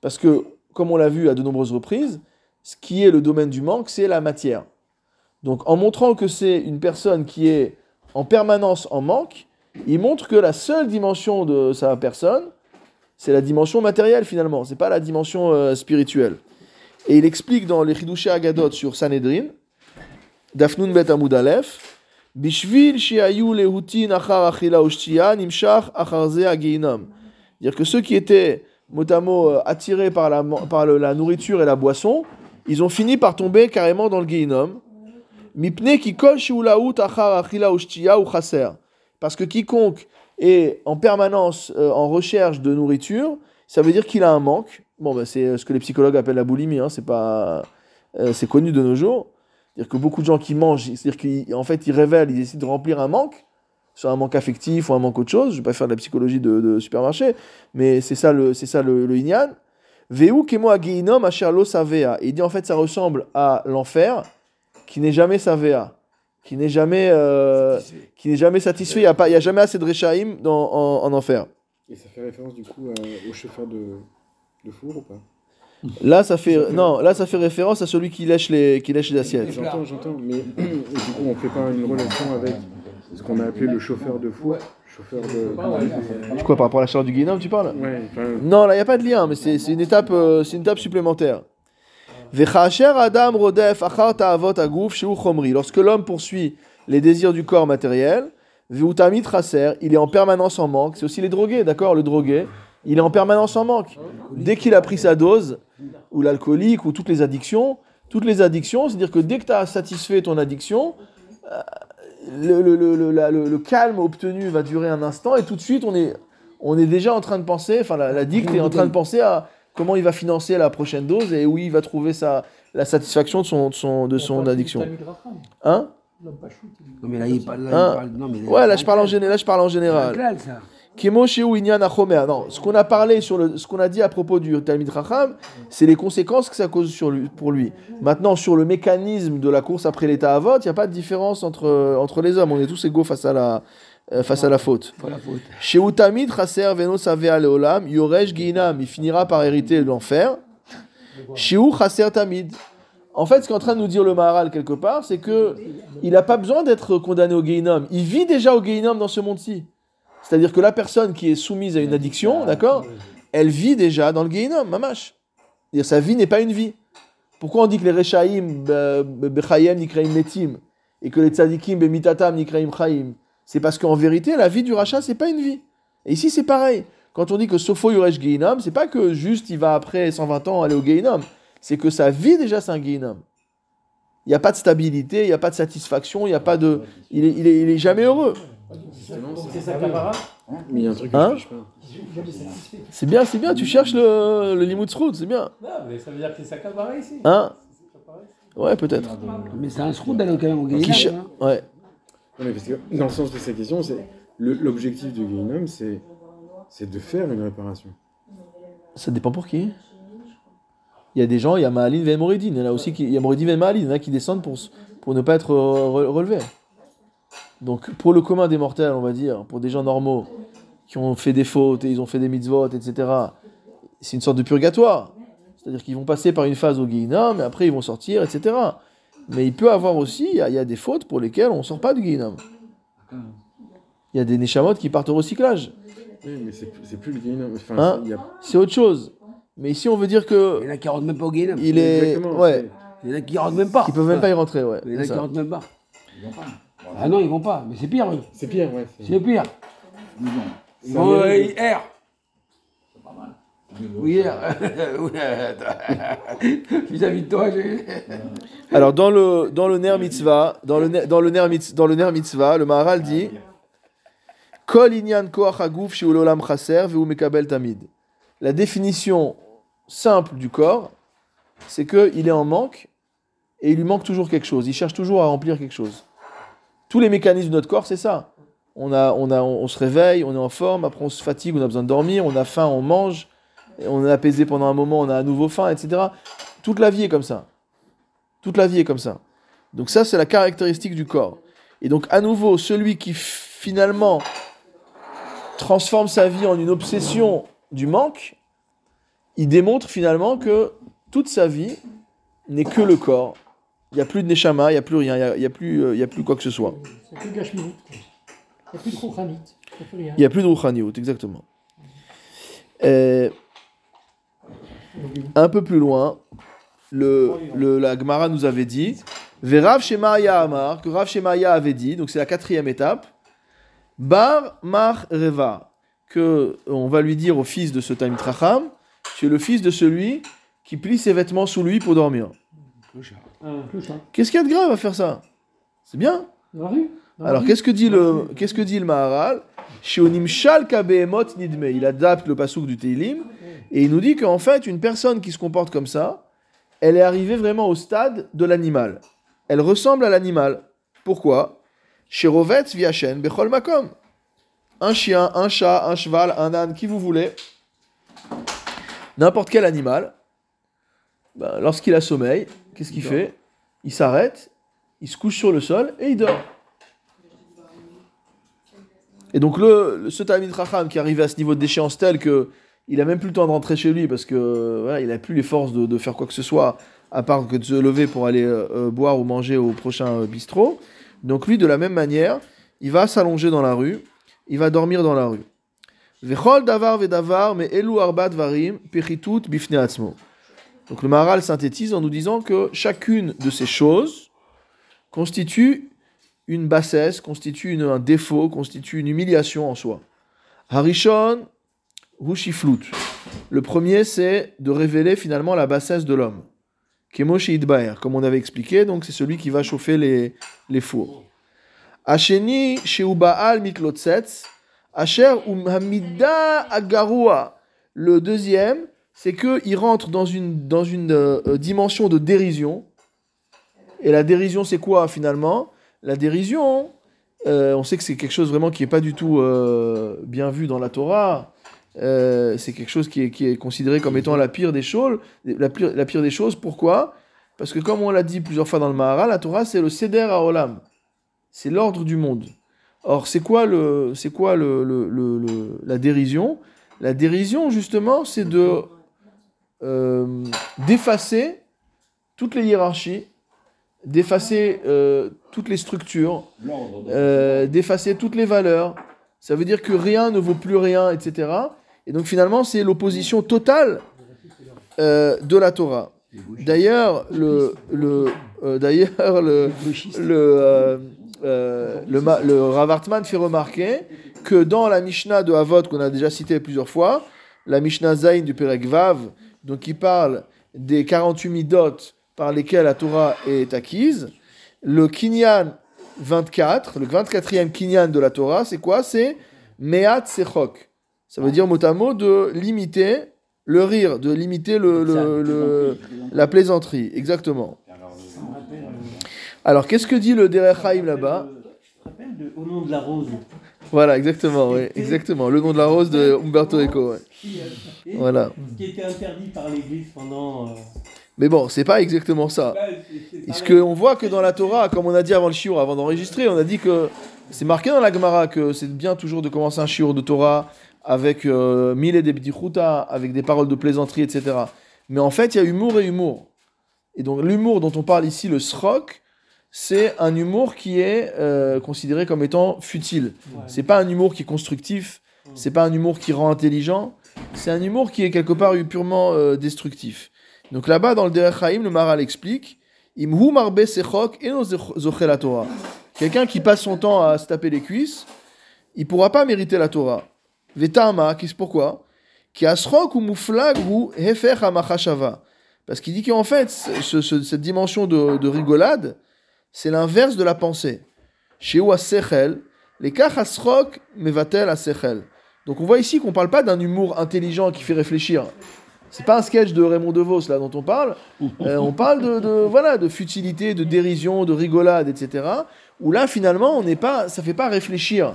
Parce que, comme on l'a vu à de nombreuses reprises, ce qui est le domaine du manque, c'est la matière. Donc en montrant que c'est une personne qui est en permanence en manque, il montre que la seule dimension de sa personne, c'est la dimension matérielle finalement, c'est pas la dimension euh, spirituelle. Et il explique dans les Chidushé Agadot sur Sanhedrin, Dafnun Bet Amud Aleph, Bishvil shiayu lehutin achar achila ushtia nimshach achar ze hagehinam. Dire que ceux qui étaient mot à mot euh, attirés par, la, par la nourriture et la boisson, ils ont fini par tomber carrément dans le Gehinnom. Mipne ki kol achar achila ushtia ou chaser. Parce que quiconque est en permanence euh, en recherche de nourriture, ça veut dire qu'il a un manque. Bon, bah, c'est euh, ce que les psychologues appellent la boulimie, hein, c'est pas, euh, c'est connu de nos jours. C'est-à-dire que beaucoup de gens qui mangent, c'est-à-dire qu'en fait, ils révèlent, ils essaient de remplir un manque, soit un manque affectif ou un manque autre chose. Je vais pas faire de la psychologie de, supermarché, mais c'est ça le, c'est ça le, le inyan. Veu kemo ageinom asher lo il dit en fait, ça ressemble à l'enfer qui n'est jamais savea, qui n'est jamais, euh, qui n'est jamais satisfait. Il n'y a, pas- il y a jamais assez de rechaim dans, en, en enfer. Et ça fait référence du coup à- au chauffeur de, de four ou pas? Là, ça fait, non, là, ça fait référence à celui qui lèche les, qui lèche les assiettes. J'entends, j'entends, mais du coup on fait pas une relation avec ce qu'on a appelé le chauffeur de four, chauffeur de... Quoi, par rapport à la chaleur du Guénom, tu parles? Ouais, Non, là, il n'y a pas de lien, mais c'est c'est une, étape, euh, c'est une étape supplémentaire. Adam Rodef Achar Ta'avot Agouf Chomri. Lorsque l'homme poursuit les désirs du corps matériel, Veutamit Traser, il est en permanence en manque. C'est aussi les drogués, d'accord Le drogué, il est en permanence en manque. Dès qu'il a pris sa dose, ou l'alcoolique, ou toutes les addictions, toutes les addictions, c'est-à-dire que dès que tu as satisfait ton addiction, euh, le, le- le- la- le- calme obtenu va durer un instant, et tout de suite, on est, on est déjà en train de penser, enfin, la- l'addict est en train de penser à comment il va financer la prochaine dose et où il va trouver sa, la satisfaction de son, de son, de son addiction. Hein? Non, mais là, il parle. Là, Hein? il parle non, mais Ouais, là je parle en, géné- là, je parle en général. Non, ce qu'on a parlé sur le, ce qu'on a dit à propos du Talmid Racham, c'est les conséquences que ça cause sur lui, pour lui. Maintenant, sur le mécanisme de la course après l'état à vote, il n'y a pas de différence entre, entre les hommes. On est tous égaux face à la, face à la faute. Chez Utamid Chaser Veno Savea Leolam, Yoresh Ginam, il finira par hériter l'enfer. Chez Chaser Tamid. En fait, ce qu'est en train de nous dire le Maharal quelque part, c'est que il n'a pas besoin d'être condamné au Geinom. Il vit déjà au Geinom dans ce monde-ci. C'est-à-dire que la personne qui est soumise à une addiction, d'accord, elle vit déjà dans le Geinom, mamash. C'est-à-dire sa vie n'est pas une vie. Pourquoi on dit que les Rechaim, be- Bechayem, Nikraim Metim, et que les Tzadikim, Bemitatam, Nikraim Chaim, c'est parce qu'en vérité, la vie du rachat, c'est pas une vie. Et ici, c'est pareil. Quand on dit que Sopho Yuresh Geinom, c'est pas que juste il va après 120 ans aller au Geinom. C'est que sa vie, déjà, c'est un Geinom. Il n'y a pas de stabilité, il n'y a pas de satisfaction, il n'y a pas de. Il est, il, est, il est jamais heureux. c'est- ça, mais il y a un truc que Hein je cherche pas. C'est bien, c'est bien, tu cherches le, le Limut Srout, c'est bien. Non, mais ça veut dire que c'est ça Capara ici. Hein. Ouais, peut-être. Mais c'est un screw d'aller quand même au cher- hein. Ouais. Mais parce que dans le sens de sa question, c'est l'objectif du Guéhinum, c'est de faire une réparation. Ça dépend pour qui. Il y a des gens, il y a Mahaline et Moridine. Il y en a aussi qui, il et il a qui descendent pour, ne pas être euh, re- relevés. Donc pour le commun des mortels, on va dire, pour des gens normaux qui ont fait des fautes et ils ont fait des mitzvot, etc., c'est une sorte de purgatoire. C'est-à-dire qu'ils vont passer par une phase au Guéhinam, mais après ils vont sortir, etc. Mais il peut avoir aussi, il y a, il y a des fautes pour lesquelles on ne sort pas du Guéhinam. Il y a des Neshamot qui partent au recyclage. Oui, mais c'est c'est plus le Guéhinum. Enfin, Hein c'est- a- autre chose. Mais ici on veut dire que Il y en a qui rentrent même pas au Guéhinam. il est... Ouais. Il y en a qui rentrent même pas. Ils peuvent même pas y rentrer, ouais. Il y en a qui rentrent même pas. Ils vont pas. Ah non, ils vont pas. Mais c'est pire, eux. C'est pire, ouais. c'est- C'est pire. Ils vont. Ils Ça vont euh, mérite. R. C'est pas mal. Oui. Oui, attends. Vis-à-vis de toi, j'ai. Alors dans le dans le ner mitzvah, dans le ner- dans le ner mitz- dans le ner mitzvah, le Maharal dit Kol inyan koach haguf shehu l'olam chaser vehu mekabel tamid. La définition simple du corps, c'est que il est en manque et il lui manque toujours quelque chose. Il cherche toujours à remplir quelque chose. Tous les mécanismes de notre corps, c'est ça. On a on a on, se réveille, on est en forme, après on se fatigue, on a besoin de dormir, on a faim, on mange, on est apaisé pendant un moment, on a à nouveau faim, etc. Toute la vie est comme ça. Toute la vie est comme ça. Donc ça, c'est la caractéristique du corps. Et donc, à nouveau, celui qui finalement transforme sa vie en une obsession du manque, il démontre finalement que toute sa vie n'est que le corps. Il n'y a plus de neshama, il n'y a plus rien, il n'y a, il y a plus, euh, il y a plus quoi que ce soit. Il n'y a plus de Rouhanit. Il n'y a plus rien. Il n'y a plus de exactement. Et un peu plus loin, le, la Gemara nous avait dit Amar, que Rav Shemaya avait dit, donc c'est la quatrième étape, Bar Mar Reva, que on va lui dire au fils de ce Taim Tracham, tu es le fils de celui qui plie ses vêtements sous lui pour dormir. Qu'est-ce qu'il y a de grave à faire ça? C'est bien. Alors qu'est-ce que dit le qu'est-ce que dit le Maharal? Il adapte le pasouk du Teilim et il nous dit qu'en fait une personne qui se comporte comme ça, elle est arrivée vraiment au stade de l'animal. Elle ressemble à l'animal. Pourquoi? Viachen bechol makom. Un chien, un chat, un cheval, un âne, qui vous voulez, n'importe quel animal, ben, lorsqu'il a sommeil, qu'est-ce qu'il fait? Il s'arrête, il se couche sur le sol et il dort. Et donc le, ce Talmid Racham qui arrive à ce niveau de déchéance tel que il a même plus le temps de rentrer chez lui parce que voilà, il a plus les forces de, faire quoi que ce soit à part que de se lever pour aller euh, euh, boire ou manger au prochain euh, bistrot. Donc lui de la même manière, il va s'allonger dans la rue, il va dormir dans la rue. Vechol davar vedavar mais elu arbat varim bifne atzmo. Donc le Maharal synthétise en nous disant que chacune de ces choses constitue une bassesse, constitue un défaut, constitue une humiliation en soi. Harishon, Hushiflut. Le premier, c'est de révéler finalement la bassesse de l'homme. Kemoshi Idbaer, comme on avait expliqué, donc c'est celui qui va chauffer les, fours. Asheni, Sheubaal Miklotsetz, Asher Umhamida Agarua. Le deuxième, c'est qu'il rentre dans une, dans une euh, dimension de dérision. Et la dérision, c'est quoi finalement? La dérision, euh, on sait que c'est quelque chose vraiment qui n'est pas du tout euh, bien vu dans la Torah. Euh, c'est quelque chose qui est, qui est considéré comme étant la pire des choses. La pire, la pire des choses, pourquoi? Parce que comme on l'a dit plusieurs fois dans le Mahara, la Torah c'est le Seder Haolam. C'est l'ordre du monde. Or, c'est quoi, le, c'est quoi le, le- le- le- la dérision? La dérision, justement, c'est de euh, d'effacer toutes les hiérarchies, d'effacer euh, toutes les structures, euh, d'effacer toutes les valeurs. Ça veut dire que rien ne vaut plus rien, etc. Et donc finalement, c'est l'opposition totale euh, de la Torah. D'ailleurs, le, le, euh, d'ailleurs, le, le, euh, le, le Rav Hartman fait remarquer que dans la Mishnah de Havot, qu'on a déjà cité plusieurs fois, la Mishnah Zain du Perek Vav, donc qui parle des 48 midot par lesquels la Torah est acquise, le Kinyan 24, le 24e Kinyan de la Torah, c'est quoi? C'est Meat Sechok. Ça veut dire mot à mot de limiter le rire, de limiter le, le- le- la plaisanterie. Exactement. Alors, qu'est-ce que dit le Derech Haïm là-bas? Au nom de la rose Voilà, exactement, oui, exactement. Le nom de la rose de Umberto Eco. ouais. qui, euh, Voilà. qui était interdit par l'Église pendant. Mais bon, c'est pas exactement ça. Parce qu'on voit que dans la Torah, comme on a dit avant le shiur, avant d'enregistrer, on a dit que c'est marqué dans la Gemara que c'est bien toujours de commencer un shiur de Torah avec euh, mille et des bdichuta, avec des paroles de plaisanterie, etc. Mais en fait, il y a humour et humour. Et donc l'humour dont on parle ici, le srok, c'est un humour qui est euh, considéré comme étant futile. Ouais. C'est pas un humour qui est constructif, c'est pas un humour qui rend intelligent, c'est un humour qui est quelque part purement euh, destructif. Donc là-bas, dans le Derech le Maral explique marbe sechok zoche la Torah. Quelqu'un qui passe son temps à se taper les cuisses, il pourra pas mériter la Torah. Vetama, qu'est-ce pourquoi? Ki asrok ou muflag ou. Parce qu'il dit qu'en fait, ce- ce- cette dimension de, de rigolade, c'est l'inverse de la pensée. Chez sechel, les asrok mevatel sechel. Donc on voit ici qu'on parle pas d'un humour intelligent qui fait réfléchir. C'est pas un sketch de Raymond DeVos là dont on parle. Euh, on parle de, de- voilà de futilité, de dérision, de rigolade, etc. Où là finalement on n'est pas, ça fait pas réfléchir.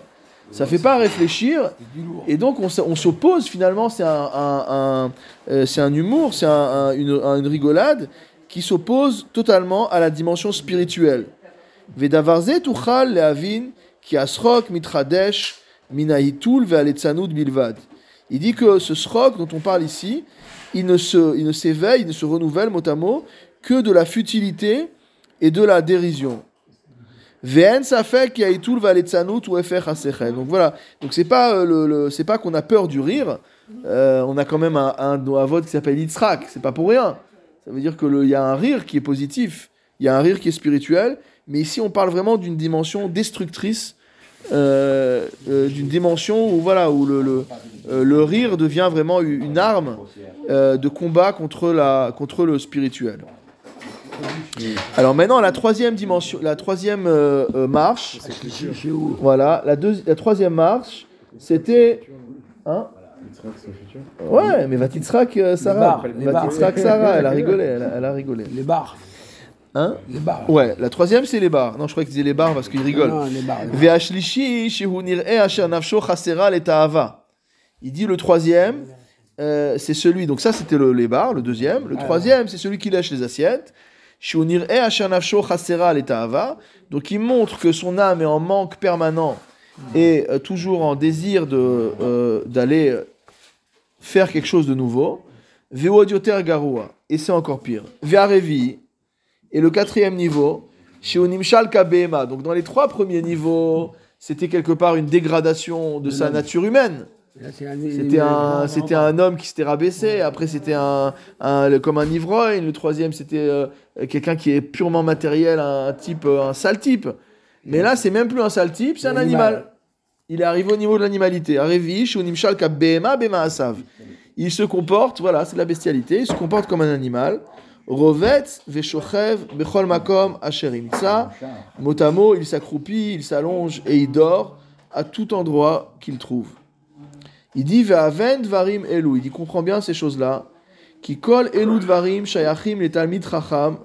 Ça fait pas réfléchir. Et donc on, s'oppose finalement. C'est un, un- un, euh, c'est un humour, c'est un- un- une, un- une rigolade qui s'oppose totalement à la dimension spirituelle. Vedavarze tuchal leavin ki asrok mitradesh minahitul bilvad. Il dit que ce srok dont on parle ici, il ne il s'éveille, il ne se renouvelle mot à mot que de la futilité et de la dérision. Donc voilà. Donc c'est pas euh, le, le- c'est pas qu'on a peur du rire. Euh, on a quand même un, un, vote qui s'appelle Yitzhak. C'est pas pour rien. Ça veut dire que il y a un rire qui est positif. Il y a un rire qui est spirituel. Mais ici, on parle vraiment d'une dimension destructrice, euh, euh, d'une dimension où voilà où le, le, euh, le rire devient vraiment une arme euh, de combat contre la contre le spirituel. Alors maintenant, la troisième dimension, la troisième marche. Voilà, la, deux, la troisième marche, c'était. Hein? Ouais, mais Vatitzrak, Sarah? Vatitzrak, Sarah, elle a rigolé, elle a, elle a rigolé. Les bars. Hein Les bars. Ouais, la troisième, c'est les bars. Non, je crois qu'ils disaient les bars parce qu'ils rigolent. Non, les bars. Il dit le troisième, euh, c'est celui, donc ça c'était le, les bars, le deuxième. Le troisième, c'est celui qui lèche les assiettes. Donc il montre que son âme est en manque permanent et euh, toujours en désir de, euh, d'aller euh, faire quelque chose de nouveau. Et c'est encore pire. Ve'arevi. Et le quatrième niveau, chez Onimshal Kabema. Donc dans les trois premiers niveaux, c'était quelque part une dégradation de sa nature humaine. C'était un, c'était un homme qui s'était rabaissé. Après, c'était un, un- comme un ivrogne. Le troisième, c'était euh, quelqu'un qui est purement matériel, un type, euh, un sale type. Mais là, c'est même plus un sale type, c'est un animal. Il est arrivé au niveau de l'animalité. Il se comporte, voilà, c'est de la bestialité. Il se comporte comme un animal. Rovet, Veshochev, Bechol Makom, Asherim Tsa. Mot à mot, il s'accroupit, il s'allonge et il dort à tout endroit qu'il trouve. Il dit Ve'aven Dvarim Elu. Il comprend bien ces choses-là. Qui kol Elu Dvarim Shayachim le Talmid Chacham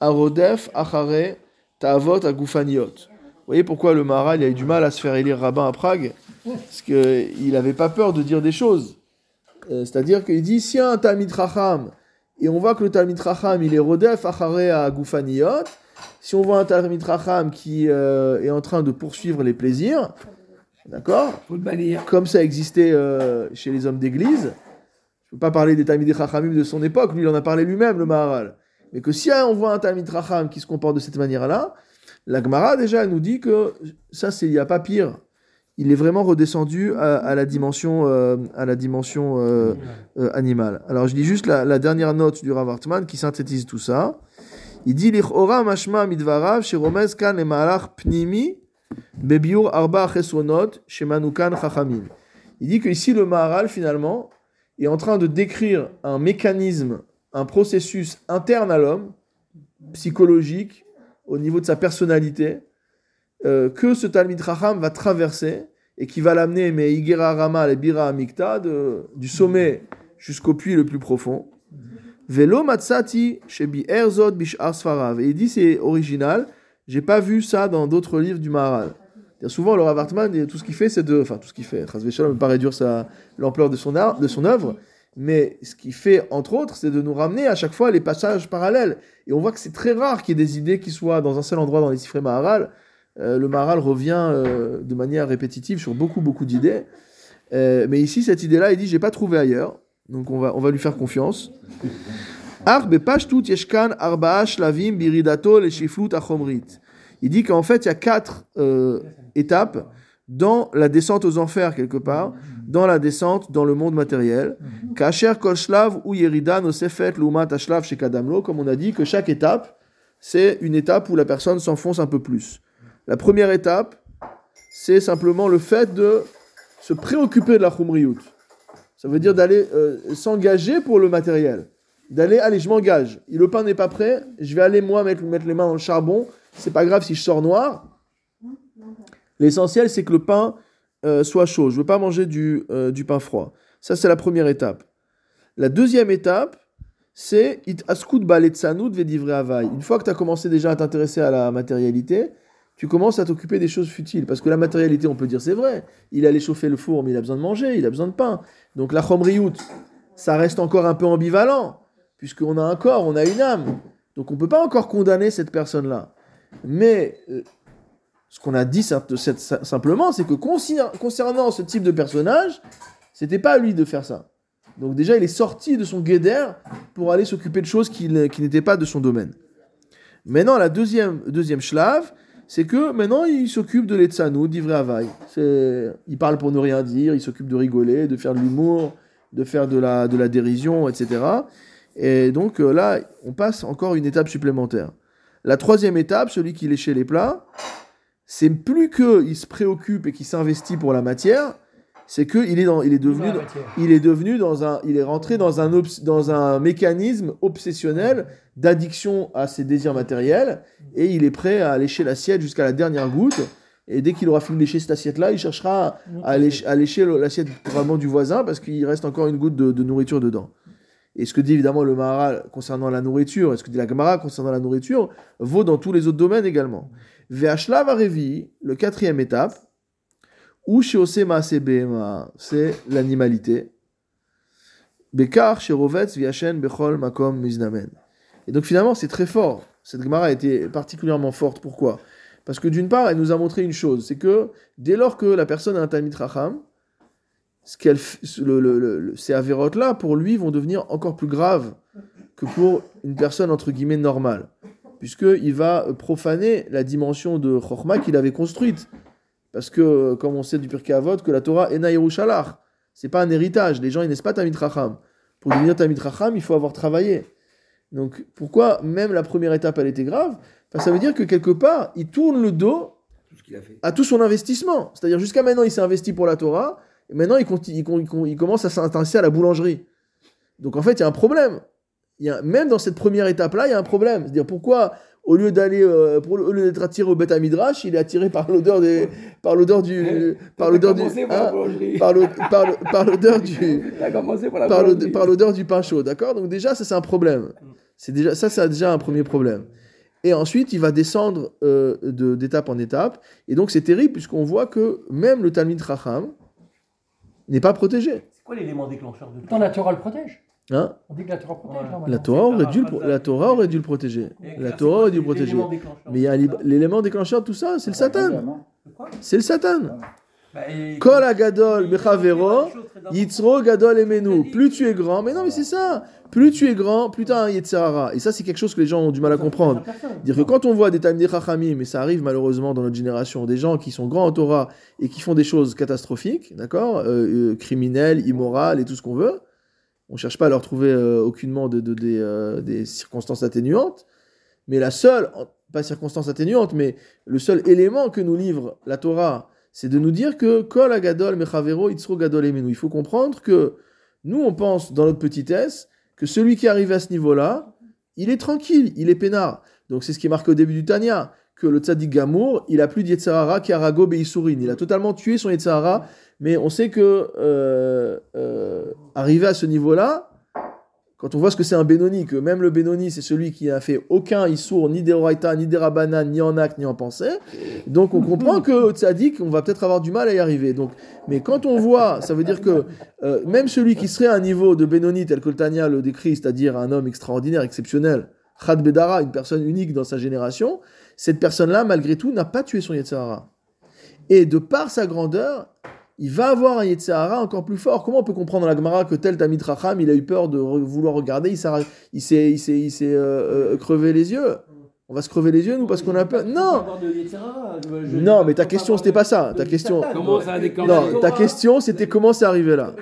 Arodef Achare Ta'avot Agufaniot. Vous voyez pourquoi le Maharal il a eu du mal à se faire élire rabbin à Prague? Parce qu'il n'avait pas peur de dire des choses. Euh, C'est-à-dire qu'il dit si un Talmid Chacham, et on voit que le Talmid Chacham il est Rodef Achare Agufaniot, si on voit un Talmid Chacham qui euh, est en train de poursuivre les plaisirs, d'accord. Comme ça existait euh, chez les hommes d'église, je ne peux pas parler des Talmid Chachamim de son époque, lui il en a parlé lui-même, le Maharal. Mais que si on voit un Talmid Chacham qui se comporte de cette manière-là, la Gemara déjà elle nous dit que ça, il n'y a pas pire. Il est vraiment redescendu à, à la dimension, euh, à la dimension euh, euh, animale. Alors je dis juste la, la dernière note du Rav Hartman qui synthétise tout ça. Il dit Lichora mashma midvarav shiromez kan le mahalach pnimi bebiur arba shemanukan chachamim. Il dit que ici le Maharal finalement est en train de décrire un mécanisme, un processus interne à l'homme, psychologique, au niveau de sa personnalité, euh, que ce Talmid Chacham va traverser et qui va l'amener, mais Igera Rama le Bira Amikta, de- du sommet jusqu'au puits le plus profond. Velo Matsati Shebi Erzod Bishar Sfarav. Et il dit c'est original, j'ai pas vu ça dans d'autres livres du Maharal. Souvent, le Rav tout ce qu'il fait, c'est de. Enfin, tout ce qu'il fait, Chas V'Shalom ne veut pas réduire l'ampleur de son, de son œuvre, mais ce qu'il fait, entre autres, c'est de nous ramener à chaque fois les passages parallèles. Et on voit que c'est très rare qu'il y ait des idées qui soient dans un seul endroit dans les Sifré Maharal. Euh, le Maharal revient euh, de manière répétitive sur beaucoup, beaucoup d'idées. Euh, mais ici, cette idée-là, il dit J'ai pas trouvé ailleurs. Donc, on va, on va lui faire confiance. Il dit qu'en fait, il y a quatre étapes dans la descente aux enfers, quelque part, dans la descente dans le monde matériel. Shekadamlo, comme on a dit, que chaque étape, c'est une étape où la personne s'enfonce un peu plus. La première étape, c'est simplement le fait de se préoccuper de la chumriyut. Ça veut dire d'aller euh, s'engager pour le matériel. D'aller, allez, je m'engage. Le pain n'est pas prêt, je vais aller moi mettre, les mains dans le charbon. C'est pas grave si je sors noir. L'essentiel, c'est que le pain euh, soit chaud. Je veux pas manger du, euh, du pain froid. Ça, c'est la première étape. La deuxième étape, c'est. Une fois que tu as commencé déjà à t'intéresser à la matérialité, tu commences à t'occuper des choses futiles. Parce que la matérialité, on peut dire c'est vrai. Il allait chauffer le four, mais il a besoin de manger, il a besoin de pain. Donc la chomriout, ça reste encore un peu ambivalent, puisqu'on a un corps, on a une âme. Donc on ne peut pas encore condamner cette personne-là. Mais euh, Ce qu'on a dit simplement, c'est que concer- concernant ce type de personnage, c'était pas à lui de faire ça. Donc déjà, il est sorti de son guéder pour aller s'occuper de choses qui, n'étaient pas de son domaine. Maintenant, la deuxième, deuxième shlave, c'est que maintenant, il s'occupe de l'etsanou, d'Ivré Havaï. C'est- Il parle pour ne rien dire, il s'occupe de rigoler, de faire de l'humour, de faire de la, de la dérision, etc. Et donc euh, là, on passe encore une étape supplémentaire. La troisième étape, celui qui léchait les plats, c'est plus qu'il se préoccupe et qu'il s'investit pour la matière, c'est qu'il est, dans, il est devenu, Dans il est devenu dans un, il est rentré dans un, obs- dans un mécanisme obsessionnel d'addiction à ses désirs matériels et il est prêt à lécher l'assiette jusqu'à la dernière goutte. Et dès qu'il aura fini de lécher cette assiette-là, il cherchera à lécher, à lécher l'assiette probablement du voisin parce qu'il reste encore une goutte de, de nourriture dedans. Et ce que dit évidemment le Maharal concernant la nourriture, et ce que dit la Gemara concernant la nourriture, vaut dans tous les autres domaines également. Ve'ashlav arevi, le quatrième étape, ou sheose maase behema, c'est l'animalité. Bekar bechol makom. Et donc finalement, c'est très fort. Cette Gemara a été particulièrement forte. Pourquoi? Parce que d'une part, elle nous a montré une chose, c'est que dès lors que la personne a un Talmid Racham, ce qu'elle, le, ces avérotes-là, pour lui, vont devenir encore plus graves que pour une personne, entre guillemets, normale. Puisqu'il va profaner la dimension de Chokhmah qu'il avait construite. Parce que, comme on sait du Pirkei Avot, que la Torah est Naïrushalach. C'est pas un héritage. Les gens, ils naissent pas Tamid Racham. Pour devenir Tamid Racham, il faut avoir travaillé. Donc, pourquoi même la première étape, elle était grave? Enfin, Ça veut dire que quelque part, il tourne le dos Tout fait. à tout son investissement. C'est-à-dire jusqu'à maintenant, il s'est investi pour la Torah, et maintenant, il commence à s'intéresser à la boulangerie. Donc en fait, il y a un problème. Il y a, même dans cette première étape-là, il y a un problème. C'est-à-dire pourquoi, au lieu d'aller, euh, pour- au lieu d'être attiré au Beth Midrash, il est attiré par l'odeur des, par l'odeur du, par l'odeur du, par hein, l'odeur du, par l'odeur du pain chaud, d'accord? Donc déjà, ça c'est un problème. C'est déjà ça, c'est déjà un premier problème. Et ensuite, il va descendre euh, de- d'étape en étape. Et donc c'est terrible puisqu'on voit que même le Talmid Chacham n'est pas protégé. C'est quoi l'élément déclencheur de tout Pourtant, la Torah le protège. Hein On dit que la Torah protège. Ouais. normalement. la Torah aurait dû le, pro- la Torah aurait dû le protéger. La Torah aurait dû le protéger. Mais il y a l'élément déclencheur de tout ça, c'est le Satan. C'est le Satan. Bah, Kol agadol mechavero, Yitzro gadol emenu. Plus tu es grand, mais non, mais c'est ça. Plus tu es grand, plus tu as un Yetzirara. Et ça, c'est quelque chose que les gens ont du mal à comprendre. Dire que quand on voit des Talmidei Chachamim, et ça arrive malheureusement dans notre génération, des gens qui sont grands en Torah et qui font des choses catastrophiques, d'accord, euh, euh, criminelles, immorales et tout ce qu'on veut, on cherche pas à leur trouver euh, aucunement de, euh, des circonstances atténuantes, mais la seule, pas circonstance atténuante, mais le seul élément que nous livre la Torah, c'est de nous dire que Kol agadol mechavero itzro gadol emenu. Il faut comprendre que nous, on pense dans notre petitesse que celui qui est arrivé à ce niveau-là, il est tranquille, il est peinard. Donc c'est ce qui est marqué au début du Tanya, que le tzaddik Gamour, il a plus de Yetzirara qu'Arago Beisourin. Il a totalement tué son Yetzirara, mais on sait que euh, euh, arrivé à ce niveau-là, quand on voit ce que c'est un Benoni, que même le Benoni, c'est celui qui n'a fait aucun Issour, ni des Roraita, ni des Rabbanan, ni en acte, ni en pensée. Donc on comprend que au tzaddik, on va peut-être avoir du mal à y arriver. Donc, mais quand on voit, ça veut dire que euh, même celui qui serait à un niveau de Benoni, tel que le Tanya le décrit, c'est-à-dire un homme extraordinaire, exceptionnel, Chad Bedara, une personne unique dans sa génération, cette personne-là, malgré tout, n'a pas tué son Yetzirara. Et de par sa grandeur, il va avoir un Yetzirara encore plus fort. Comment on peut comprendre dans la Gemara que tel Tamid Racham, il a eu peur de re- vouloir regarder, il s'est, il euh, euh, crevé les yeux? On va se crever les yeux, nous, parce qu'on a peur Non Non, mais ta question, c'était pas ça. Ta question- Non, ta question, c'était comment c'est arrivé là?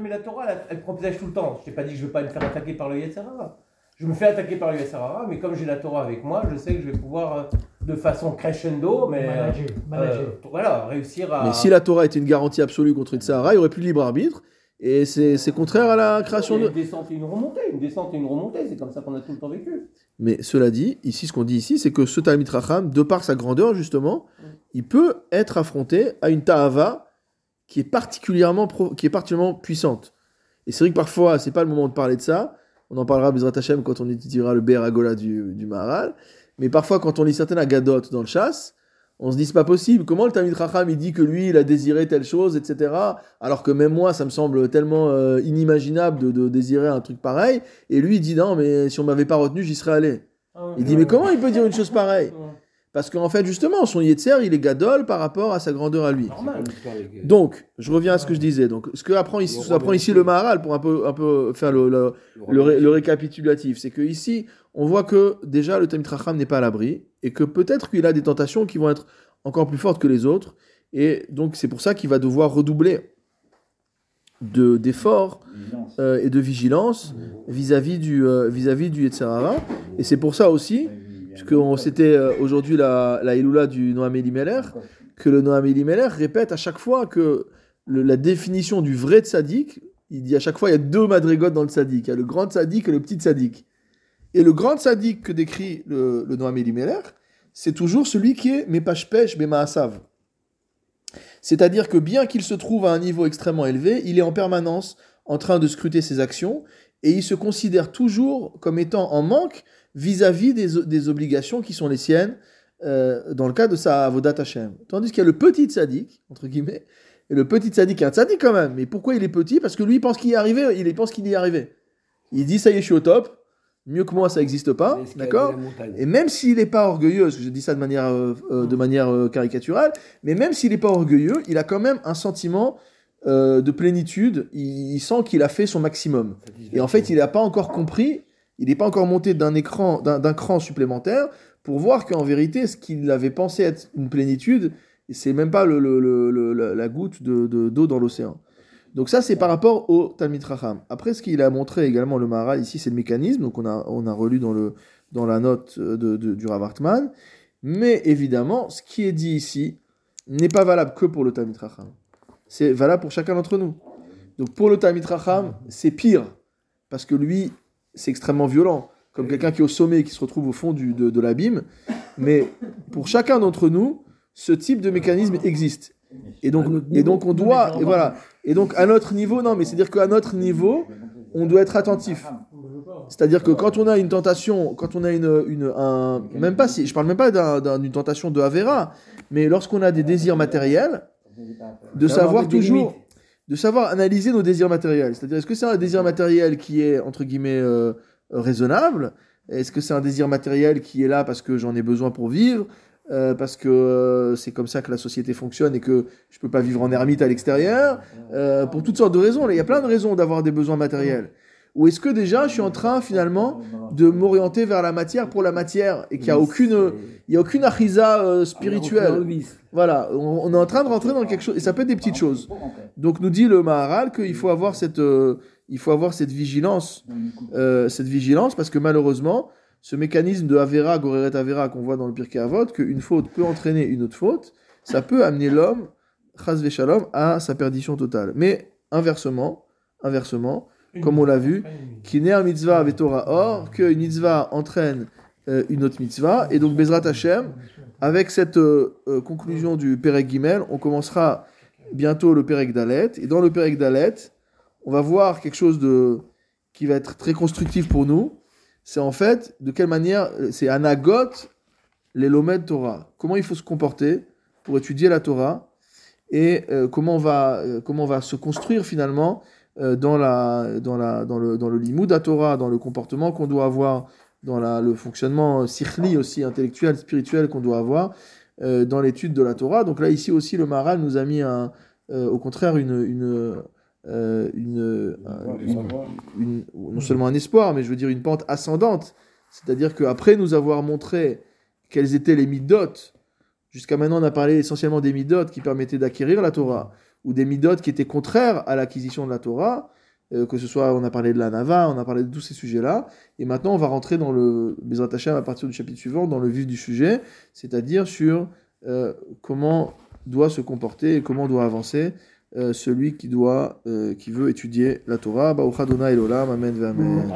Mais, la Torah, elle, elle protège tout le temps. Je t'ai pas dit que je vais pas me faire attaquer par le Yetzirara. Je me fais attaquer par Yetzirara, mais comme j'ai la Torah avec moi, je sais que je vais pouvoir, euh, de façon crescendo, mais euh, Manager, manager. euh, voilà, réussir à. Mais si la Torah était une garantie absolue contre Sahara, il n'y aurait plus de libre arbitre. Et c'est c'est contraire à la création de. Une descente et une remontée, une descente et une remontée, c'est comme ça qu'on a tout le temps vécu. Mais cela dit, ici, ce qu'on dit ici, c'est que ce Talmid Racham, de par sa grandeur, justement, il peut être affronté à une Ta'ava qui est particulièrement, pro- qui est particulièrement puissante. Et c'est vrai que parfois, c'est pas le moment de parler de ça. On en parlera, Bezrat Hashem, quand on étudiera le Ber Agola du, du Maharal. Mais parfois, quand on lit certaines agadotes dans le chasse, on se dit, c'est pas possible. Comment le Talmid Racham, il dit que lui, il a désiré telle chose, etc. Alors que même moi, ça me semble tellement euh, inimaginable de, de désirer un truc pareil. Et lui, il dit, non, mais si on m'avait pas retenu, j'y serais allé. Il dit, mais comment il peut dire une chose pareille Parce qu'en fait, justement, son Yetzer, il est gadol par rapport à sa grandeur à lui. Normal. Donc, je reviens à ce que je disais. Donc, ce que apprend ici, ce ici le Maharal pour un peu, un peu faire le, le- le, ré- le récapitulatif, c'est que ici, on voit que déjà le Tamit Racham n'est pas à l'abri et que peut-être qu'il a des tentations qui vont être encore plus fortes que les autres. Et donc, c'est pour ça qu'il va devoir redoubler de- d'efforts euh, et de vigilance vis-à-vis du, euh, vis-à-vis du Yetzirara. Et c'est pour ça aussi, puisque on- c'était euh, aujourd'hui la, la du Noam Elimelech, que le Noam Elimelech répète à chaque fois que la définition du vrai tzaddik, il dit à chaque fois il y a deux madrigotes dans le tzaddik, il y a le grand tzaddik et le petit tzaddik. Et le grand tzaddik que décrit le, le Noam Elimelech, c'est toujours celui qui est Mepashpesh Bemaasav. C'est-à-dire que bien qu'il se trouve à un niveau extrêmement élevé, il est en permanence en train de scruter ses actions et il se considère toujours comme étant en manque vis-à-vis des, obligations qui sont les siennes euh, dans le cas de sa Avodat Hashem. Tandis qu'il y a le petit tzaddik, entre guillemets, et le petit tzaddik est un tzaddik quand même. Mais pourquoi il est petit? Parce que lui, il pense qu'il y est arrivé, il pense qu'il y est arrivé. Il dit, ça y est, je suis au top, mieux que moi, ça n'existe pas, d'accord et même s'il n'est pas orgueilleux, parce que je dis ça de manière, euh, euh, de manière euh, caricaturale, mais même s'il n'est pas orgueilleux, il a quand même un sentiment euh, de plénitude. Il, il sent qu'il a fait son maximum. Et en fait, il n'a pas encore compris, il n'est pas encore monté d'un écran, cran supplémentaire pour voir qu'en vérité, ce qu'il avait pensé être une plénitude, c'est même pas la- goutte de- de- d'eau dans l'océan. Donc ça, c'est par rapport au Talmid Racham. Après, ce qu'il a montré également le Maharal ici, c'est le mécanisme. Donc on a, relu dans, la note de, de- du Rav Hartman. Mais évidemment, ce qui est dit ici n'est pas valable que pour le Talmid Racham. C'est valable pour chacun d'entre nous. Donc pour le Talmid Racham, c'est pire. Parce que lui, c'est extrêmement violent. Comme quelqu'un qui est au sommet et qui se retrouve au fond du, de, de l'abîme. Mais pour chacun d'entre nous, ce type de mécanisme existe. Et donc, et donc on doit, et voilà. Et donc à notre niveau, non, mais c'est-à-dire qu'à notre niveau, on doit être attentif. C'est-à-dire que quand on a une tentation, quand on a une, une un, même pas si, je parle même pas d'un- d'un- d'une tentation de Avera, mais lorsqu'on a des désirs matériels, de Savoir toujours. De savoir analyser nos désirs matériels. C'est-à-dire est-ce que c'est un désir matériel qui est entre guillemets euh, raisonnable? Est-ce que c'est un désir matériel qui est là parce que j'en ai besoin pour vivre? Euh, parce que euh, c'est comme ça que la société fonctionne et que je peux pas vivre en ermite à l'extérieur, euh, pour toutes sortes de raisons. Il y a plein de raisons d'avoir des besoins matériels. Ou est-ce que déjà je suis en train finalement de m'orienter vers la matière pour la matière et qu'il n'y a aucune, il y a aucune achisa euh, spirituelle. Voilà, on, on est en train de rentrer dans quelque chose et ça peut être des petites choses. Donc nous dit le Maharal qu'il faut avoir cette, euh, il faut avoir cette vigilance, euh, cette vigilance parce que malheureusement, ce mécanisme de Avera, Goreret Avera qu'on voit dans le Pirkei Avot, qu'une faute peut entraîner une autre faute, ça peut amener l'homme, Chaz Shalom, à sa perdition totale. Mais inversement, inversement, comme on l'a vu, Kiner mitzvah avec Torah. Or, qu'une mitzvah entraîne euh, une autre mitzvah, et donc Bezrat Hashem, avec cette euh, euh, conclusion du Perek Gimel, on commencera bientôt le Perek Dalet, et dans le Perek Dalet, on va voir quelque chose qui va être très constructif pour nous, c'est en fait de quelle manière, c'est Anagot, les Lomed Torah, comment il faut se comporter pour étudier la Torah, et comment, on va, comment on va se construire finalement dans, la, dans, la, dans, le, dans le limud à Torah, dans le comportement qu'on doit avoir, dans la, le fonctionnement sikhli aussi, intellectuel, spirituel qu'on doit avoir euh, dans l'étude de la Torah. Donc là, ici aussi, le Maharal nous a mis un, euh, au contraire une, une, euh, une, un- une- une- non seulement un espoir, mais je veux dire une pente ascendante. C'est-à-dire qu'après nous avoir montré quelles étaient les midot, jusqu'à maintenant on a parlé essentiellement des midot qui permettaient d'acquérir la Torah, ou des midot qui étaient contraires à l'acquisition de la Torah, euh, que ce soit, on a parlé de la Nava, on a parlé de tous ces sujets-là, et maintenant on va rentrer dans le Bezrat Hashem à partir du chapitre suivant, dans le vif du sujet, c'est-à-dire sur euh, comment doit se comporter et comment doit avancer euh, celui qui doit, qui veut étudier la Torah. Elolam, Amen, Amen.